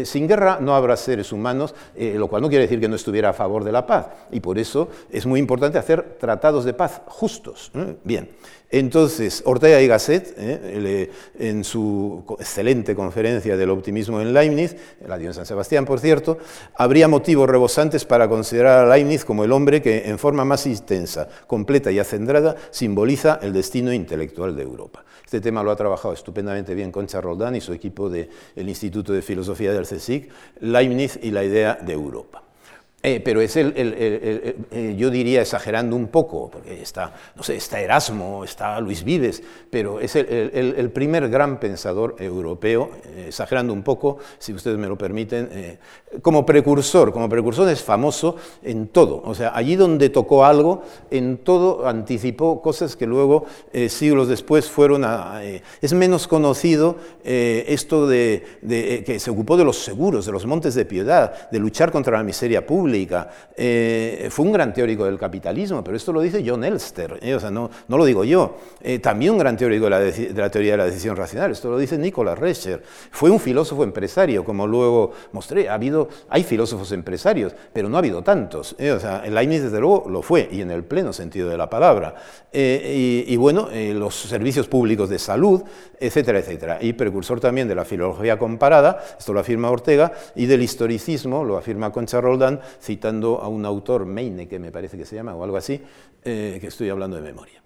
sin guerra no habrá seres humanos, lo cual no quiere decir que no estuviera a favor de la paz. Y por eso es muy importante hacer tratados de paz justos. Bien. Entonces, Ortega y Gasset, eh, en su excelente conferencia del optimismo en Leibniz, la dio en San Sebastián, por cierto, habría motivos rebosantes para considerar a Leibniz como el hombre que, en forma más intensa, completa y acendrada, simboliza el destino intelectual de Europa. Este tema lo ha trabajado estupendamente bien Concha Roldán y su equipo del Instituto de Filosofía del CSIC, Leibniz y la idea de Europa. Eh, pero es el, eh, yo diría exagerando un poco, porque está, no sé, está Erasmo, está Luis Vives, pero es el, primer gran pensador europeo, eh, exagerando un poco, si ustedes me lo permiten, como precursor, como precursor es famoso en todo, o sea, allí donde tocó algo, en todo anticipó cosas que luego, siglos después, fueron a... es menos conocido esto de, de, que se ocupó de los seguros, de los montes de piedad, de luchar contra la miseria pública, eh, fue un gran teórico del capitalismo, pero esto lo dice John Elster, eh, o sea, no, no, lo digo yo. Eh, también un gran teórico de la, teoría de la decisión racional, esto lo dice Nicolas Rescher. Fue un filósofo empresario, como luego mostré. Ha habido, hay filósofos empresarios, pero no ha habido tantos. o sea, Leibniz, desde luego, lo fue, y en el pleno sentido de la palabra. Y, y, bueno, los servicios públicos de salud, etcétera, etcétera. Y precursor también de la filología comparada, esto lo afirma Ortega, y del historicismo, lo afirma Concha Roldán, citando a un autor, Meine, que me parece que se llama, o algo así, eh, que estoy hablando de memoria.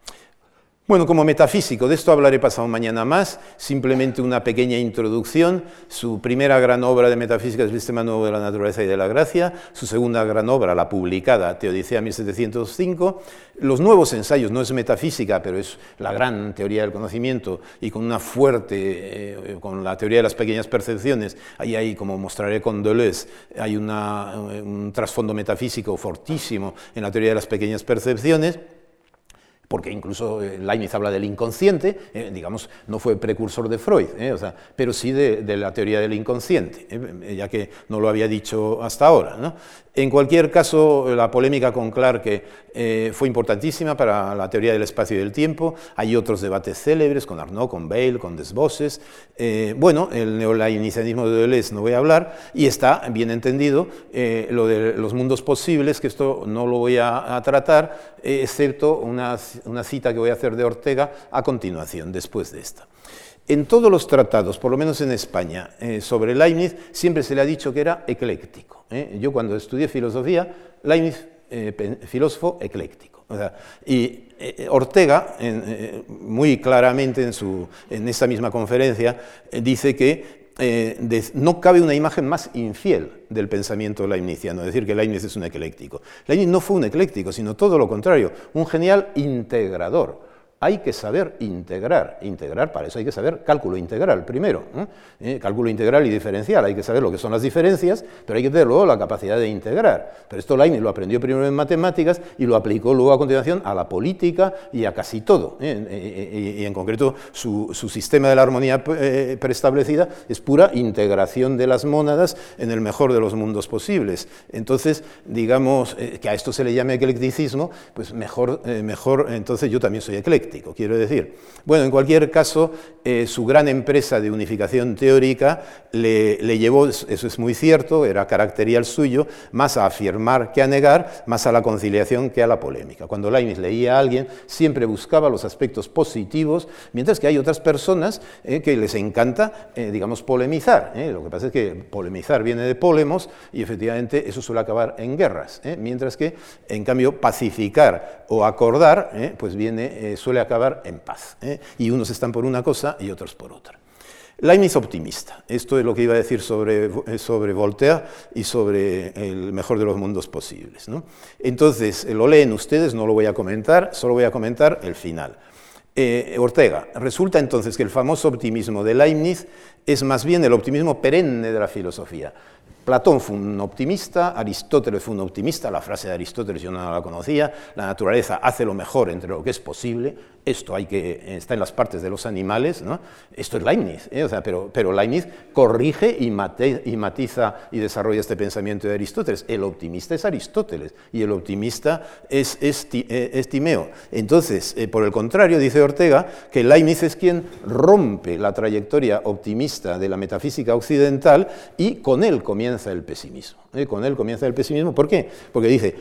Bueno, como metafísico, de esto hablaré pasado mañana más, simplemente una pequeña introducción. Su primera gran obra de metafísica es el Sistema Nuevo de la Naturaleza y de la Gracia, su segunda gran obra, la publicada, Teodicea 1705. Los nuevos ensayos no es metafísica, pero es la gran teoría del conocimiento y con una fuerte, eh, con la teoría de las pequeñas percepciones, ahí hay, como mostraré con Deleuze, hay un trasfondo metafísico fortísimo en la teoría de las pequeñas percepciones porque incluso eh, Leibniz habla del inconsciente, eh, digamos, no fue precursor de Freud, eh, pero sí de, la teoría del inconsciente, ya que no lo había dicho hasta ahora. En cualquier caso, la polémica con Clarke fue importantísima para la teoría del espacio y del tiempo. Hay otros debates célebres con Arnaud, con Bale, con Desbosses. bueno, el neolainizanismo de Deleuze no voy a hablar, y está bien entendido lo de los mundos posibles, que esto no lo voy a tratar, excepto una cita que voy a hacer de Ortega a continuación, después de esta. En todos los tratados, por lo menos en España, eh, sobre Leibniz, siempre se le ha dicho que era ecléctico. ¿eh? Yo cuando estudié filosofía, Leibniz, eh, filósofo ecléctico. y Ortega, muy claramente en, su, en esa misma conferencia, dice que no cabe una imagen más infiel del pensamiento leibniziano, decir que Leibniz es un ecléctico. Leibniz no fue un ecléctico, sino todo lo contrario, un genial integrador hay que saber integrar. Integrar, para eso hay que saber cálculo integral primero. ¿Eh? Cálculo integral y diferencial. Hay que saber lo que son las diferencias, pero hay que tener luego la capacidad de integrar. Pero esto Leibniz lo aprendió primero en matemáticas y lo aplicó luego a continuación a la política y a casi todo. ¿eh? Y, en concreto su, sistema de la armonía eh, preestablecida es pura integración de las mónadas en el mejor de los mundos posibles. Entonces, digamos que a esto se le llame eclecticismo, pues mejor, mejor entonces yo también soy ecléctico quiero decir. Bueno, en cualquier caso, eh, su gran empresa de unificación teórica le, llevó, eso es muy cierto, era caracterial suyo, más a afirmar que a negar, más a la conciliación que a la polémica. Cuando Leibniz leía a alguien, siempre buscaba los aspectos positivos, mientras que hay otras personas eh, que les encanta, eh, digamos, polemizar. Lo que pasa es que polemizar viene de polemos y efectivamente eso suele acabar en guerras, mientras que, en cambio, pacificar o acordar, pues viene, suele acabar en paz. ¿eh? Y unos están por una cosa y otros por otra. Leibniz optimista. Esto es lo que iba a decir sobre, eh, sobre Voltaire y sobre el mejor de los mundos posibles. Entonces, lo leen ustedes, no lo voy a comentar, solo voy a comentar el final. Eh, Ortega, resulta entonces que el famoso optimismo de Leibniz es más bien el optimismo perenne de la filosofía. Platón fue un optimista, Aristóteles fue un optimista, la frase de Aristóteles yo no la conocía, la naturaleza hace lo mejor entre lo que es posible, esto hay que, está en las partes de los animales, ¿no? esto es Leibniz, ¿eh? o sea, pero, pero, Leibniz corrige y, y, matiza y desarrolla este pensamiento de Aristóteles. El optimista es Aristóteles y el optimista es, es, eh, Timeo. Entonces, eh, por el contrario, dice Ortega que Leibniz es quien rompe la trayectoria optimista de la metafísica occidental y con él comienza el pesimismo. Con él comienza el pesimismo. ¿Por qué? Porque dice,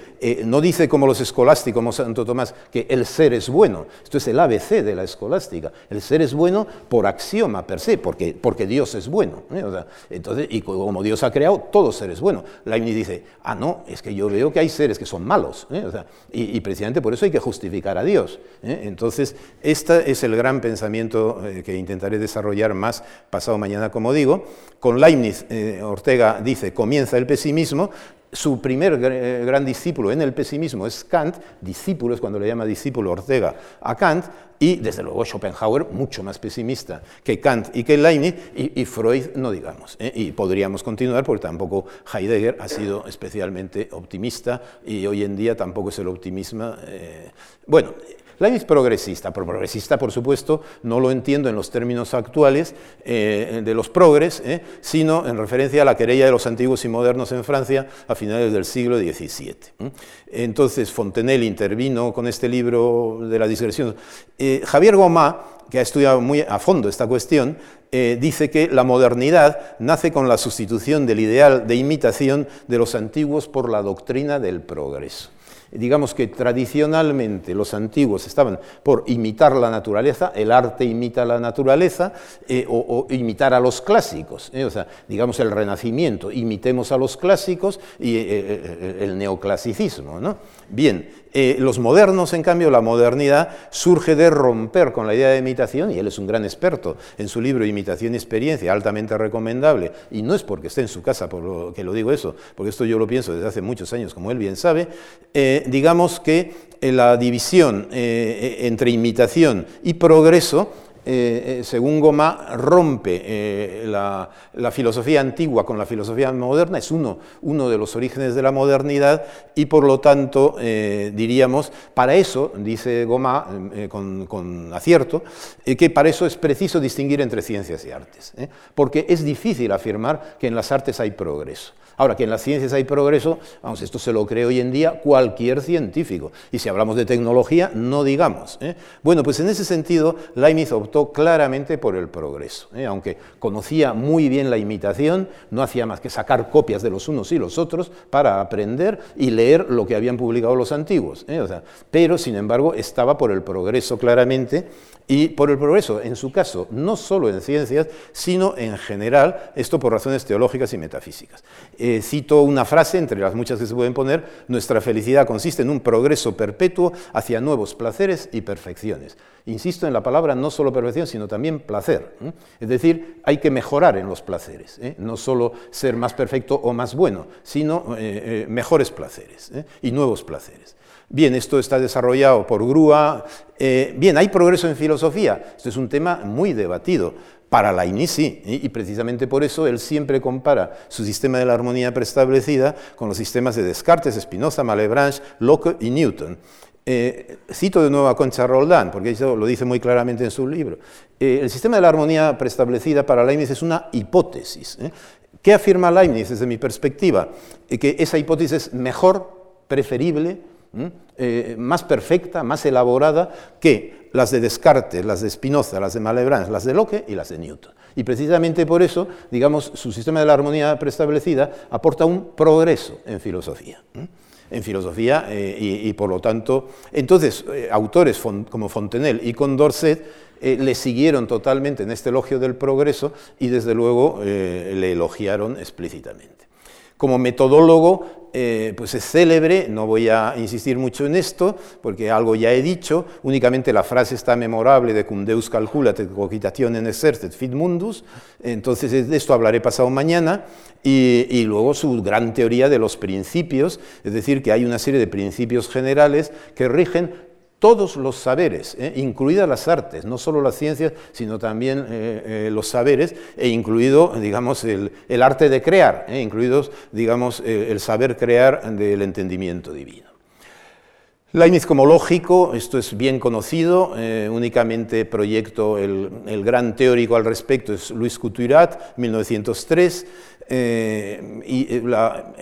no dice como los escolásticos, como Santo Tomás, que el ser es bueno. Esto es el ABC de la escolástica. El ser es bueno por axioma per se, porque, porque Dios es bueno. ¿eh? entonces, y como Dios ha creado, todo ser es bueno. Leibniz dice, ah, no, es que yo veo que hay seres que son malos. ¿eh? y, precisamente por eso hay que justificar a Dios. ¿eh? Entonces, este es el gran pensamiento que intentaré desarrollar más pasado mañana, como digo. Con Leibniz, Ortega dice, comienza el pesimismo, su primer gran discípulo en el pesimismo es Kant, discípulo es cuando le llama discípulo Ortega a Kant, y desde luego Schopenhauer mucho más pesimista que Kant y que Leibniz, y, Freud no digamos. ¿eh? Y podríamos continuar porque tampoco Heidegger ha sido especialmente optimista y hoy en día tampoco es el optimismo. Eh, bueno, Leibniz progresista, por progresista por supuesto no lo entiendo en los términos actuales eh, de los progres, eh, sino en referencia a la querella de los antiguos y modernos en Francia a finales del siglo XVII. Entonces Fontenelle intervino con este libro de la digresión. Eh, Javier Gomá, que ha estudiado muy a fondo esta cuestión, dice que la modernidad nace con la sustitución del ideal de imitación de los antiguos por la doctrina del progreso digamos que tradicionalmente los antiguos estaban por imitar la naturaleza, el arte imita la naturaleza, eh, o, imitar a los clásicos, eh, o sea, digamos el renacimiento, imitemos a los clásicos y eh, el neoclasicismo. ¿no? Bien, eh, los modernos, en cambio, la modernidad surge de romper con la idea de imitación, y él es un gran experto en su libro Imitación y Experiencia, altamente recomendable, y no es porque esté en su casa por lo que lo digo eso, porque esto yo lo pienso desde hace muchos años, como él bien sabe, eh, digamos que eh, la división entre imitación y progreso eh, eh, según Goma, rompe eh, la, filosofía antigua con la filosofía moderna, es uno, de los orígenes de la modernidad y por lo tanto, diríamos, para eso, dice Goma con, acierto, que para eso es preciso distinguir entre ciencias y artes, porque es difícil afirmar que en las artes hay progreso. Ahora, que en las ciencias hay progreso, vamos, esto se lo cree hoy en día cualquier científico. Y si hablamos de tecnología, no digamos. ¿eh? Bueno, pues en ese sentido, Leibniz optó claramente por el progreso. ¿eh? Aunque conocía muy bien la imitación, no hacía más que sacar copias de los unos y los otros para aprender y leer lo que habían publicado los antiguos. ¿eh? pero, sin embargo, estaba por el progreso claramente y por el progreso, en su caso, no solo en ciencias, sino en general, esto por razones teológicas y metafísicas. Eh, cito una frase, entre las muchas que se pueden poner, nuestra felicidad consiste en un progreso perpetuo hacia nuevos placeres y perfecciones. Insisto en la palabra no solo perfección, sino también placer. Es decir, hay que mejorar en los placeres, ¿eh? no solo ser más perfecto o más bueno, sino eh, mejores placeres y nuevos placeres. Bien, esto está desarrollado por Grúa. Eh, bien, hay progreso en filosofía. Esto es un tema muy debatido. Para la sí, y precisamente por eso él siempre compara su sistema de la armonía preestablecida con los sistemas de Descartes, Spinoza, Malebranche, Locke y Newton. Eh, cito de nuevo a Concha Roldán, porque lo dice muy claramente en su libro. Eh, el sistema de la armonía preestablecida para Leibniz es una hipótesis. ¿Qué afirma Leibniz desde mi perspectiva? que esa hipótesis es mejor, preferible, eh, más perfecta, más elaborada que las de Descartes, las de Spinoza, las de Malebranche, las de Locke y las de Newton. Y precisamente por eso, digamos, su sistema de la armonía preestablecida aporta un progreso en filosofía. En filosofía eh, y, por lo tanto, entonces, eh, autores como Fontenelle y Condorcet le siguieron totalmente en este elogio del progreso y desde luego le elogiaron explícitamente. Como metodólogo, eh, pues es célebre, no voy a insistir mucho en esto, porque algo ya he dicho, únicamente la frase está memorable de cum Deus calcula cogitationem exercet fit mundus, entonces de esto hablaré pasado mañana, y, luego su gran teoría de los principios, es decir, que hay una serie de principios generales que rigen todos los saberes, ¿eh? incluidas las artes, no solo las ciencias, sino también eh, eh, los saberes, e incluido, digamos, el, arte de crear, incluidos, digamos, el saber crear del entendimiento divino. Leibniz como lógico, esto es bien conocido, únicamente proyecto el, el, gran teórico al respecto es Luis Couturiat, 1903, y la,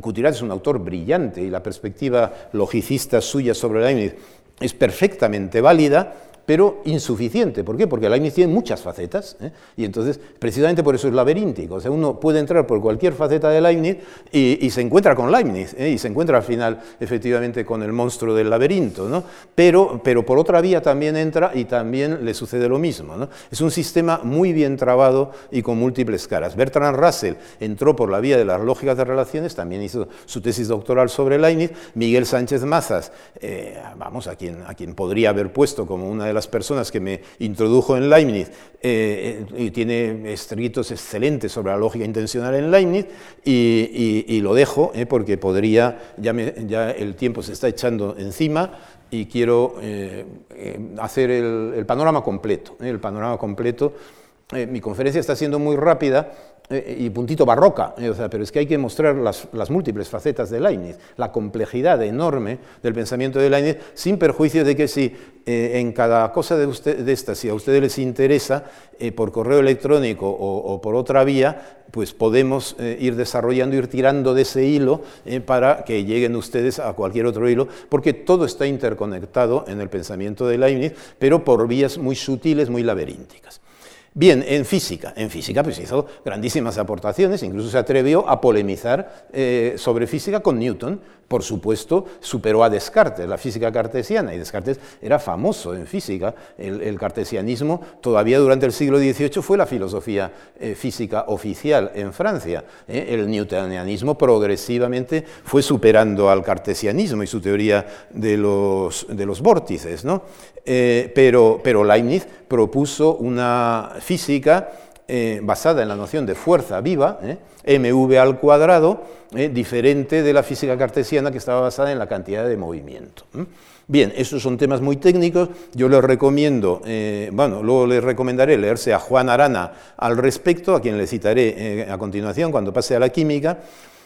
Couturiat es un autor brillante y la perspectiva logicista suya sobre Leibniz es perfectamente válida pero insuficiente. ¿Por qué? Porque Leibniz tiene muchas facetas, ¿eh? y entonces, precisamente por eso es laberíntico. O sea, uno puede entrar por cualquier faceta de Leibniz y, se encuentra con Leibniz, ¿eh? y se encuentra al final, efectivamente, con el monstruo del laberinto, ¿no? Pero, pero por otra vía también entra y también le sucede lo mismo. ¿no? Es un sistema muy bien trabado y con múltiples caras. Bertrand Russell entró por la vía de las lógicas de relaciones, también hizo su tesis doctoral sobre Leibniz. Miguel Sánchez Mazas, eh, vamos, a quien, a quien podría haber puesto como una de de las personas que me introdujo en Leibniz eh, y tiene escritos excelentes sobre la lógica intencional en Leibniz y, lo dejo eh, porque podría, ya, ya, el tiempo se está echando encima y quiero eh, hacer el, panorama completo, el panorama completo. mi conferencia está siendo muy rápida eh, y puntito barroca, eh, pero es que hay que mostrar las, múltiples facetas de Leibniz, la complejidad enorme del pensamiento de Leibniz, sin perjuicio de que si eh, en cada cosa de, usted, estas, si a ustedes les interesa, por correo electrónico o, por otra vía, pues podemos ir desarrollando, ir tirando de ese hilo para que lleguen ustedes a cualquier otro hilo, porque todo está interconectado en el pensamiento de Leibniz, pero por vías muy sutiles, muy laberínticas. Bien, en física. En física pues hizo grandísimas aportaciones, incluso se atrevió a polemizar eh, sobre física con Newton. Por supuesto, superó a Descartes, la física cartesiana, y Descartes era famoso en física. El, cartesianismo todavía durante el siglo XVIII fue la filosofía eh, física oficial en Francia. ¿eh? El newtonianismo progresivamente fue superando al cartesianismo y su teoría de los, de los vórtices. ¿no? pero, pero Leibniz propuso una física eh, basada en la noción de fuerza viva, eh, mv al cuadrado, eh, diferente de la física cartesiana que estaba basada en la cantidad de movimiento. Bien, estos son temas muy técnicos, yo les recomiendo, bueno, luego les recomendaré leerse a Juan Arana al respecto, a quien le citaré a continuación cuando pase a la química,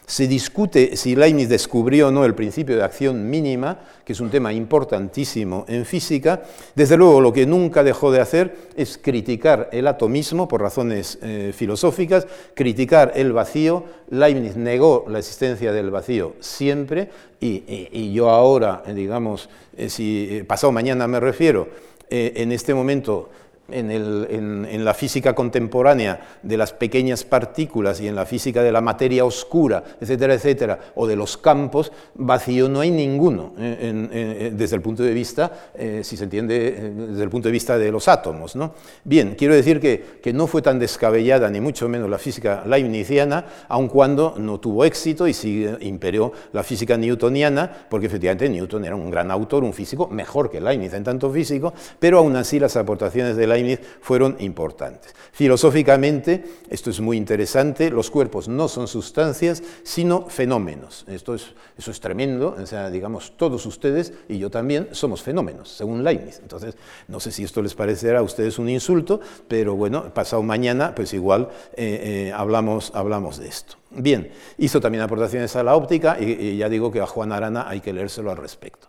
se discute si Leibniz descubrió o no el principio de acción mínima, que es un tema importantísimo en física. Desde luego, lo que nunca dejó de hacer es criticar el atomismo por razones eh, filosóficas, criticar el vacío. Leibniz negó la existencia del vacío siempre y, yo ahora, digamos, eh, si eh, pasado mañana me refiero, en este momento en, la física contemporánea de las pequeñas partículas y en la física de la materia oscura, etcétera, etcétera, o de los campos, vacío no hay ninguno eh, eh, desde el punto de vista, eh, si se entiende, desde el punto de vista de los átomos. ¿no? Bien, quiero decir que, que, no fue tan descabellada, ni mucho menos la física leibniziana, aun cuando no tuvo éxito y sigue, imperó la física newtoniana, porque efectivamente Newton era un gran autor, un físico, mejor que Leibniz en tanto físico, pero aún así las aportaciones de Leibniz fueron importantes. Filosóficamente, esto es muy interesante, los cuerpos no son sustancias, sino fenómenos. Esto es, eso es tremendo, o sea, digamos, todos ustedes y yo también somos fenómenos, según Leibniz. Entonces, no sé si esto les parecerá a ustedes un insulto, pero bueno, pasado mañana, pues igual eh, eh, hablamos, hablamos de esto. Bien, hizo también aportaciones a la óptica y, ya digo que a Juan Arana hay que leérselo al respecto.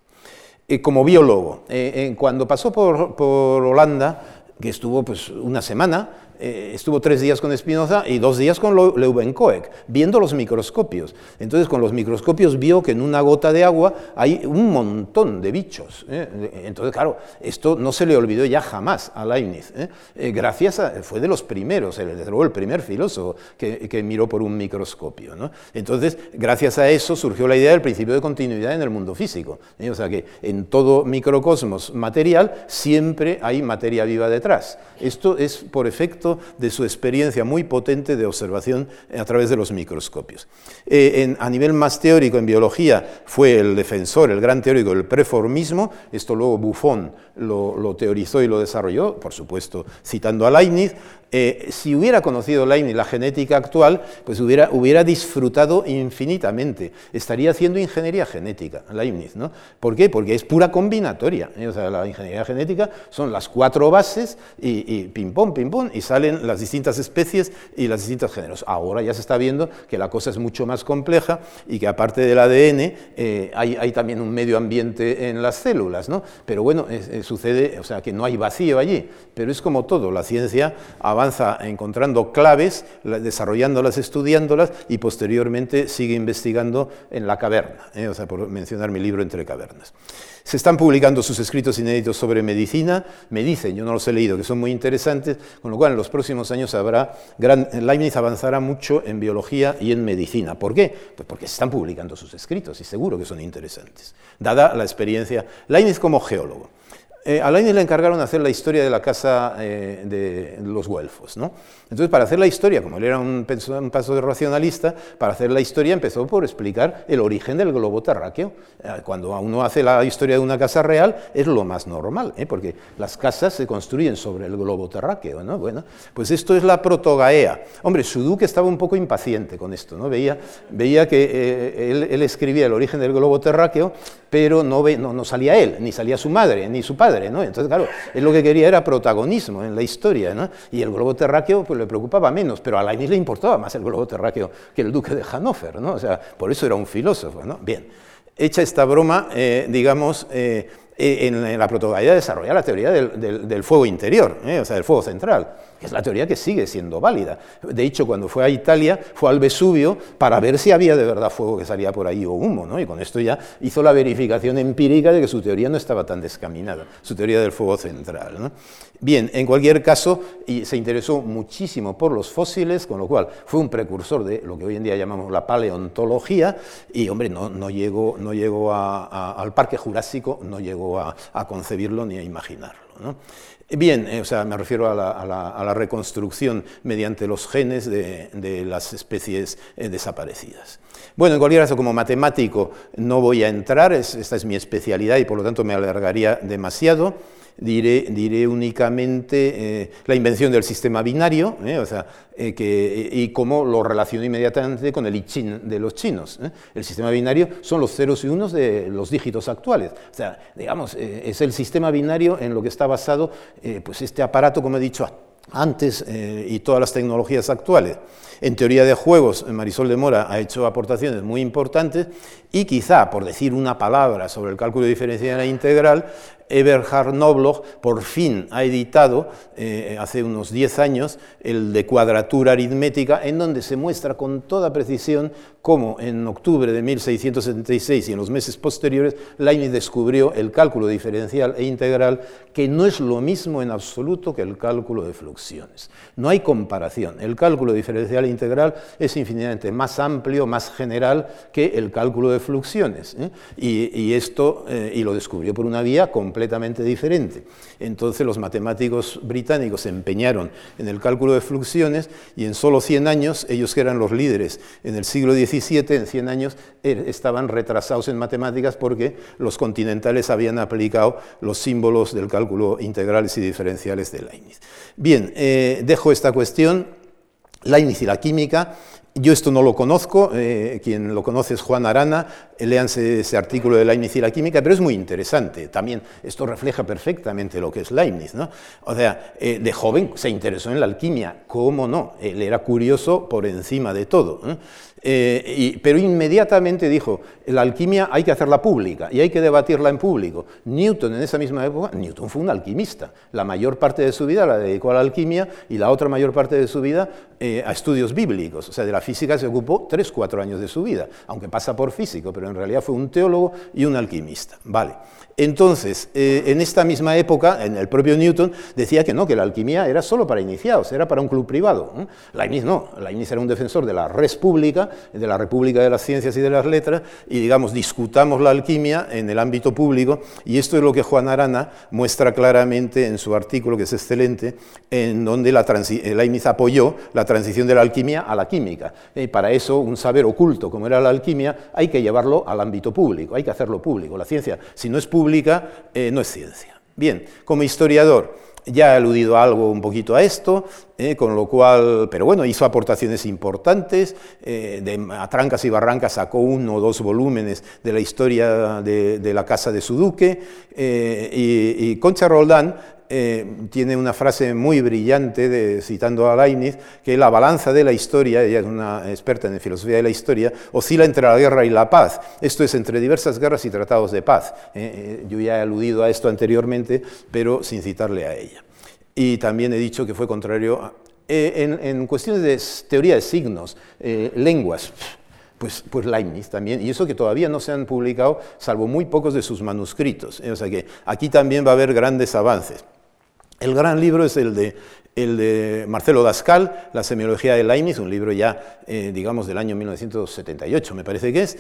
Eh, como biólogo, cuando pasó por, por Holanda, que estuvo pues una semana eh, estuvo tres días con Spinoza y dos días con Leuwenkoek, viendo los microscopios. Entonces, con los microscopios vio que en una gota de agua hay un montón de bichos. ¿eh? Entonces, claro, esto no se le olvidó ya jamás a Leibniz. ¿eh? gracias a, fue de los primeros, desde luego el primer filósofo que, miró por un microscopio. Entonces, gracias a eso surgió la idea del principio de continuidad en el mundo físico. O sea que en todo microcosmos material siempre hay materia viva detrás. Esto es por efecto de su experiencia muy potente de observación a través de los microscopios. Eh, a nivel más teórico, en biología, fue el defensor, el gran teórico del preformismo, esto luego Buffon lo teorizó y lo desarrolló, por supuesto citando a Leibniz, eh, si hubiera conocido Leibniz la genética actual, pues hubiera, hubiera disfrutado infinitamente. Estaría haciendo ingeniería genética, Leibniz. ¿no? ¿Por qué? Porque es pura combinatoria. ¿eh? O sea, la ingeniería genética son las cuatro bases y, pim-pom, pim-pom, y salen las distintas especies y los distintos géneros. Ahora ya se está viendo que la cosa es mucho más compleja y que aparte del ADN eh, hay, también un medio ambiente en las células. Pero bueno, sucede, o sea, que no hay vacío allí. Pero es como todo, la ciencia avanza encontrando claves, desarrollándolas, estudiándolas y posteriormente sigue investigando en la caverna, ¿eh? o sea, por mencionar mi libro Entre cavernas. Se están publicando sus escritos inéditos sobre medicina, me dicen, yo no los he leído, que son muy interesantes, con lo cual en los próximos años habrá, gran, Leibniz avanzará mucho en biología y en medicina. ¿Por qué? Pues porque se están publicando sus escritos y seguro que son interesantes, dada la experiencia, Leibniz como geólogo. Eh, a le encargaron hacer la historia de la casa eh, de los Güelfos. ¿no? Entonces, para hacer la historia, como él era un, un paso racionalista, para hacer la historia empezó por explicar el origen del globo terráqueo. Eh, cuando uno hace la historia de una casa real, es lo más normal, porque las casas se construyen sobre el globo terráqueo. ¿no? Bueno, pues esto es la protogaea. Hombre, Suduque estaba un poco impaciente con esto, ¿no? veía, veía que él, escribía el origen del globo terráqueo, pero no salía él, ni salía su madre, ni su padre. Entonces, claro, él lo que quería era protagonismo en la historia, ¿no? Y el globo terráqueo pues, le preocupaba menos, pero a Leibniz le importaba más el globo terráqueo que el duque de Hannover, ¿no? O sea, por eso era un filósofo, ¿no? Bien, hecha esta broma, eh, digamos... Eh, eh, en la protogaía desarrolla la teoría del, fuego interior, o sea, del fuego central que es la teoría que sigue siendo válida. De hecho, cuando fue a Italia, fue al Vesubio para ver si había de verdad fuego que salía por ahí o humo, ¿no? y con esto ya hizo la verificación empírica de que su teoría no estaba tan descaminada, su teoría del fuego central. Bien, en cualquier caso, se interesó muchísimo por los fósiles, con lo cual fue un precursor de lo que hoy en día llamamos la paleontología, y hombre, no, llegó, no llegó al Parque Jurásico, no llegó a, concebirlo ni a imaginarlo. Bien, eh, o sea, me refiero a la, reconstrucción mediante los genes de, las especies eh, desaparecidas. Bueno, en cualquier caso, como matemático no voy a entrar, esta es mi especialidad y por lo tanto me alargaría demasiado diré, únicamente eh, la invención del sistema binario, eh, o sea, eh, que, y cómo lo relaciono inmediatamente con el I Ching de los chinos. El sistema binario son los ceros y unos de los dígitos actuales. O sea, digamos, es el sistema binario en lo que está basado pues este aparato, como he dicho antes, y todas las tecnologías actuales. En teoría de juegos, Marisol de Mora ha hecho aportaciones muy importantes y quizá, por decir una palabra sobre el cálculo diferencial e integral, Eberhard Knobloch por fin ha editado, eh, hace unos 10 años, el de cuadratura aritmética, en donde se muestra con toda precisión cómo en octubre de 1676 y en los meses posteriores Leibniz descubrió el cálculo diferencial e integral, que no es lo mismo en absoluto que el cálculo de fluxiones. No hay comparación. El cálculo diferencial e integral es infinitamente más amplio, más general que el cálculo de fluxiones. ¿eh? Y, esto, eh, y lo descubrió por una vía diferente. Entonces los matemáticos británicos se empeñaron en el cálculo de fluxiones y en solo 100 años, ellos que eran los líderes en el siglo XVII, en 100 años, er, estaban retrasados en matemáticas porque los continentales habían aplicado los símbolos del cálculo integrales y diferenciales de Leibniz. Bien, eh, dejo esta cuestión, Leibniz y la química, yo esto no lo conozco, eh, quien lo conoce es Juan Arana, léanse ese artículo de Leibniz y la química, pero es muy interesante. También esto refleja perfectamente lo que es Leibniz. ¿no? O sea, eh, de joven se interesó en la alquimia, ¿cómo no? Él era curioso por encima de todo. Pero inmediatamente dijo, la alquimia hay que hacerla pública y hay que debatirla en público. Newton en esa misma época, Newton fue un alquimista. La mayor parte de su vida la dedicó a la alquimia y la otra mayor parte de su vida eh, a estudios bíblicos. O sea, de la física se ocupó tres, cuatro años de su vida, aunque pasa por físico, pero en realidad fue un teólogo y un alquimista. Vale. Entonces, eh, en esta misma época, el propio Newton decía que no, que la alquimia era solo para iniciados, era para un club privado. ¿eh? Leibniz no, Leibniz era un defensor de la res pública, de la República de las Ciencias y de las Letras, y digamos, discutamos la alquimia en el ámbito público, y esto es lo que Juan Arana muestra claramente en su artículo, que es excelente, en donde la Leibniz apoyó la transición de la alquimia a la química. Y para eso, un saber oculto como era la alquimia, hay que llevarlo al ámbito público, hay que hacerlo público. La ciencia, si no es pública, eh, no es ciencia. Bien, como historiador, ya he aludido algo un poquito a esto, eh, con lo cual, pero bueno, hizo aportaciones importantes, eh, de, a trancas y barrancas sacó uno o dos volúmenes de la historia de, la casa de su duque, y, y, Concha Roldán eh, tiene una frase muy brillante, de, citando a Leibniz, que la balanza de la historia, ella es una experta en filosofía de la historia, oscila entre la guerra y la paz. Esto es entre diversas guerras y tratados de paz. Eh, eh, yo ya he aludido a esto anteriormente, pero sin citarle a ella. Y también he dicho que fue contrario a, en, en, cuestiones de teoría de signos, lenguas, pues, pues Leibniz también, y eso que todavía no se han publicado, salvo muy pocos de sus manuscritos. O sea que aquí también va a haber grandes avances. El gran libro es el de el de Marcelo Dascal, La semiología de Leibniz, un libro ya, eh, digamos, del año 1978, me parece que es.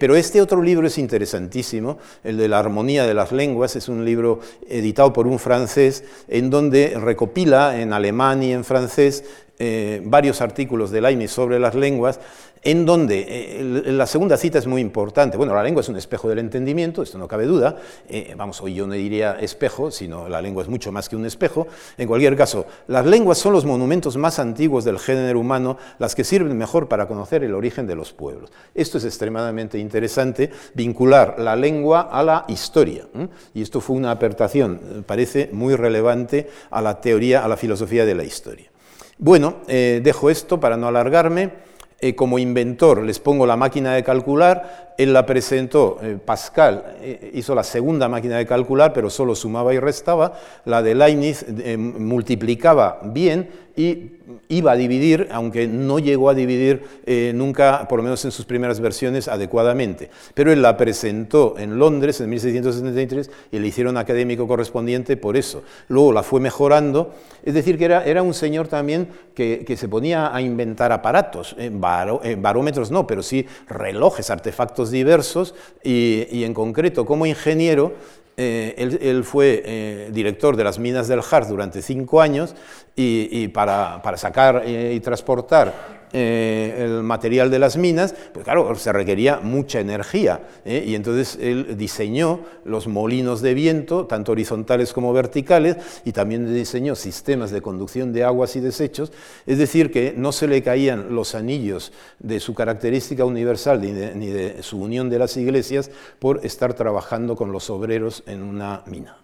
pero este otro libro es interesantísimo, el de la armonía de las lenguas, es un libro editado por un francés en donde recopila en alemán y en francés eh, varios artículos de Leibniz sobre las lenguas, en donde eh, la segunda cita es muy importante. Bueno, la lengua es un espejo del entendimiento, esto no cabe duda. Eh, vamos, hoy yo no diría espejo, sino la lengua es mucho más que un espejo. En cualquier caso, las lenguas son los monumentos más antiguos del género humano, las que sirven mejor para conocer el origen de los pueblos. Esto es extremadamente interesante, vincular la lengua a la historia. Y esto fue una apertación, parece muy relevante a la teoría, a la filosofía de la historia. Bueno, eh, dejo esto para no alargarme. Eh, como inventor les pongo la máquina de calcular, él la presentó, eh, Pascal hizo la segunda máquina de calcular, pero solo sumaba y restaba, la de Leibniz multiplicaba bien y iba a dividir, aunque no llegó a dividir eh, nunca, por lo menos en sus primeras versiones, adecuadamente. Pero él la presentó en Londres en 1673 y le hicieron académico correspondiente por eso. Luego la fue mejorando, es decir, que era, era un señor también que, se ponía a inventar aparatos, barómetros no, pero sí relojes, artefactos diversos, y, y en concreto como ingeniero eh, él, fue eh, director de las minas del Hart durante cinco años y, para, para, sacar eh, y transportar eh, el material de las minas, pues claro, se requería mucha energía. ¿eh? Y entonces él diseñó los molinos de viento, tanto horizontales como verticales, y también diseñó sistemas de conducción de aguas y desechos. Es decir, que no se le caían los anillos de su característica universal ni de, su unión de las iglesias por estar trabajando con los obreros en una mina.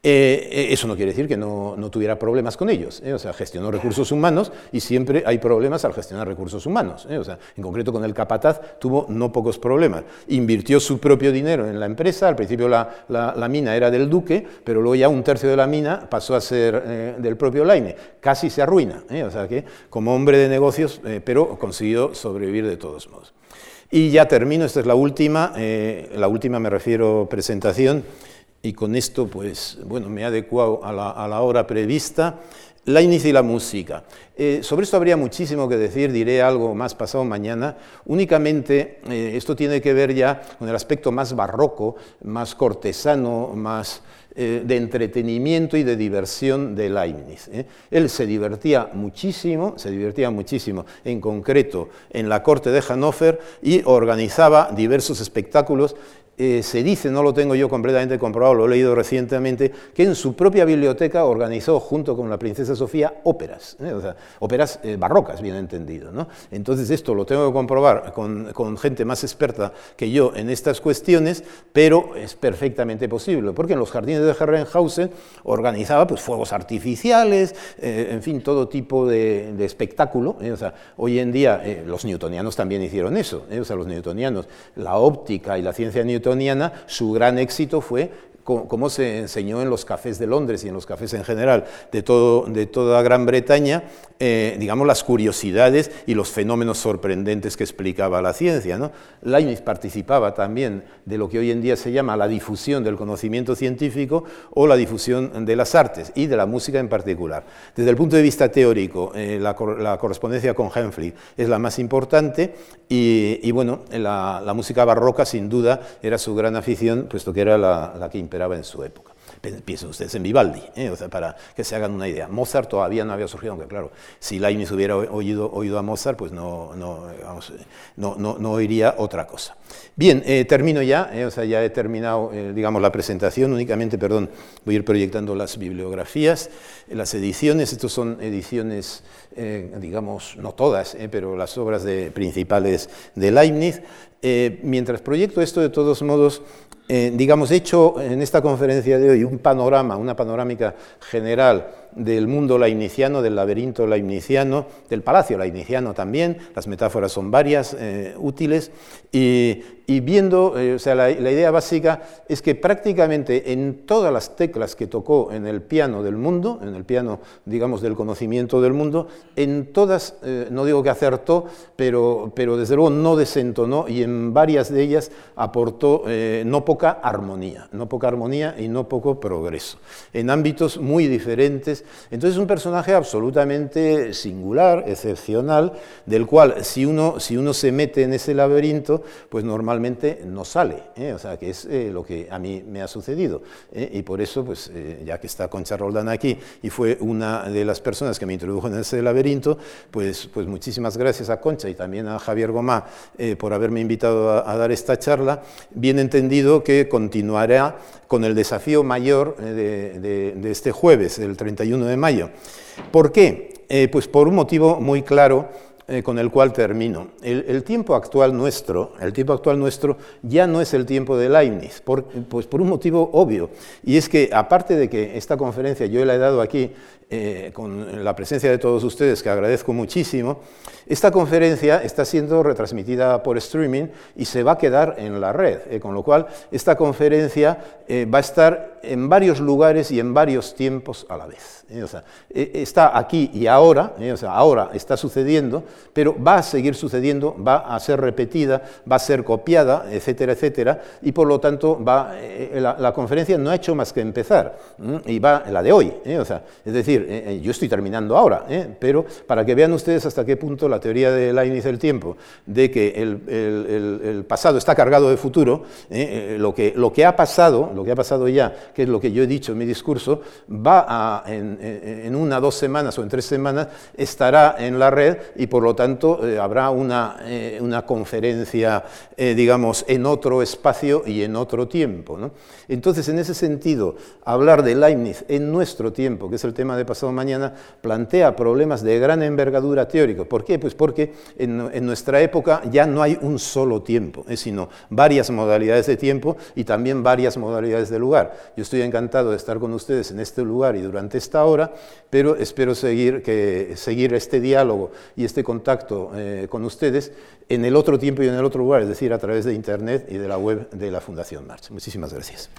Eh, eh, eso no quiere decir que no, tuviera problemas con ellos. ¿eh? O sea, gestionó recursos humanos y siempre hay problemas al gestionar recursos humanos. O sea, en concreto con el capataz tuvo no pocos problemas. Invirtió su propio dinero en la empresa. Al principio la, mina era del duque, pero luego ya un tercio de la mina pasó a ser del propio Laine. Casi se arruina. O sea que como hombre de negocios, pero consiguió sobrevivir de todos modos. Y ya termino, esta es la última, la última me refiero presentación y con esto pues bueno, me he adecuado a la, hora prevista, la y la música. Eh, sobre esto habría muchísimo que decir, diré algo más pasado mañana. Únicamente eh, esto tiene que ver ya con el aspecto más barroco, más cortesano, más eh, de entretenimiento y de diversión de Leibniz. Él se divertía muchísimo, se divertía muchísimo, en concreto en la corte de Hannover y organizaba diversos espectáculos eh, se dice, no lo tengo yo completamente comprobado, lo he leído recientemente, que en su propia biblioteca organizó junto con la princesa Sofía óperas, ¿eh? o sea, óperas eh, barrocas, bien entendido. ¿no? Entonces esto lo tengo que comprobar con, con, gente más experta que yo en estas cuestiones, pero es perfectamente posible, porque en los jardines de Herrenhausen organizaba pues, fuegos artificiales, en fin, todo tipo de, de espectáculo. O sea, hoy en día los newtonianos también hicieron eso, o sea, los newtonianos, la óptica y la ciencia newtoniana, su gran éxito fue como se enseñó en los cafés de Londres y en los cafés en general de, todo, de toda Gran Bretaña, eh, digamos, las curiosidades y los fenómenos sorprendentes que explicaba la ciencia. ¿no? Leibniz participaba también de lo que hoy en día se llama la difusión del conocimiento científico o la difusión de las artes y de la música en particular. Desde el punto de vista teórico, eh, la, correspondencia con Hemphley es la más importante y, bueno, la, música barroca sin duda era su gran afición, puesto que era la, la que imperaba en su época. Piensen ustedes en Vivaldi, ¿eh? o sea, para que se hagan una idea. Mozart todavía no había surgido, aunque claro, si Leibniz hubiera oído, oído a Mozart, pues no, no, no, no, oiría otra cosa. Bien, eh, termino ya, ¿eh? o sea, ya he terminado, digamos, la presentación, únicamente, perdón, voy a ir proyectando las bibliografías, las ediciones, estas son ediciones, digamos, no todas, pero las obras de, principales de Leibniz. mientras proyecto esto, de todos modos, eh, digamos, hecho en esta conferencia de hoy un panorama, una panorámica general del mundo lainiciano, del laberinto lainiciano, del palacio lainiciano también, las metáforas son varias, eh, útiles, y, viendo, eh, o sea, la, idea básica es que prácticamente en todas las teclas que tocó en el piano del mundo, en el piano, digamos, del conocimiento del mundo, en todas, eh, no digo que acertó, pero, pero desde luego no desentonó y en varias de ellas aportó no poca armonía, no poca armonía y no poco progreso, en ámbitos muy diferentes. Entonces es un personaje absolutamente singular, excepcional, del cual si uno, si uno se mete en ese laberinto, pues normalmente no sale. ¿eh? O sea, que es eh, lo que a mí me ha sucedido. ¿eh? Y por eso, pues ya que está Concha Roldán aquí y fue una de las personas que me introdujo en ese laberinto, pues, pues muchísimas gracias a Concha y también a Javier Gomá por haberme invitado a, a dar esta charla. Bien entendido que continuará con el desafío mayor de, este jueves, el 31 de mayo. ¿Por qué? Eh, pues por un motivo muy claro eh, con el cual termino. El, tiempo actual nuestro, el tiempo actual nuestro ya no es el tiempo de Leibniz, pues por un motivo obvio, y es que aparte de que esta conferencia yo la he dado aquí eh, con la presencia de todos ustedes, que agradezco muchísimo, esta conferencia está siendo retransmitida por streaming y se va a quedar en la red, eh, con lo cual esta conferencia eh, va a estar en varios lugares y en varios tiempos a la vez. O sea, está aquí y ahora, o sea, ahora está sucediendo, pero va a seguir sucediendo, va a ser repetida, va a ser copiada, etcétera, etcétera, y por lo tanto va, la, conferencia no ha hecho más que empezar, y va la de hoy, o sea, es decir, eh, eh, yo estoy terminando ahora, ¿eh? pero para que vean ustedes hasta qué punto la teoría de Leibniz del tiempo, de que el, pasado está cargado de futuro, lo, que, lo que ha pasado, lo que ha pasado ya, que es lo que yo he dicho en mi discurso, va a, en, una, dos semanas o en tres semanas, estará en la red y por lo tanto habrá una, una conferencia, digamos, en otro espacio y en otro tiempo. Entonces, en ese sentido, hablar de Leibniz en nuestro tiempo, que es el tema de pasado mañana, plantea problemas de gran envergadura teórico. ¿Por qué? Pues porque en, nuestra época ya no hay un solo tiempo, eh, sino varias modalidades de tiempo y también varias modalidades de lugar. Yo estoy encantado de estar con ustedes en este lugar y durante esta hora, pero espero seguir, que, seguir este diálogo y este contacto eh, con ustedes en el otro tiempo y en el otro lugar, es decir, a través de Internet y de la web de la Fundación March. Muchísimas gracias.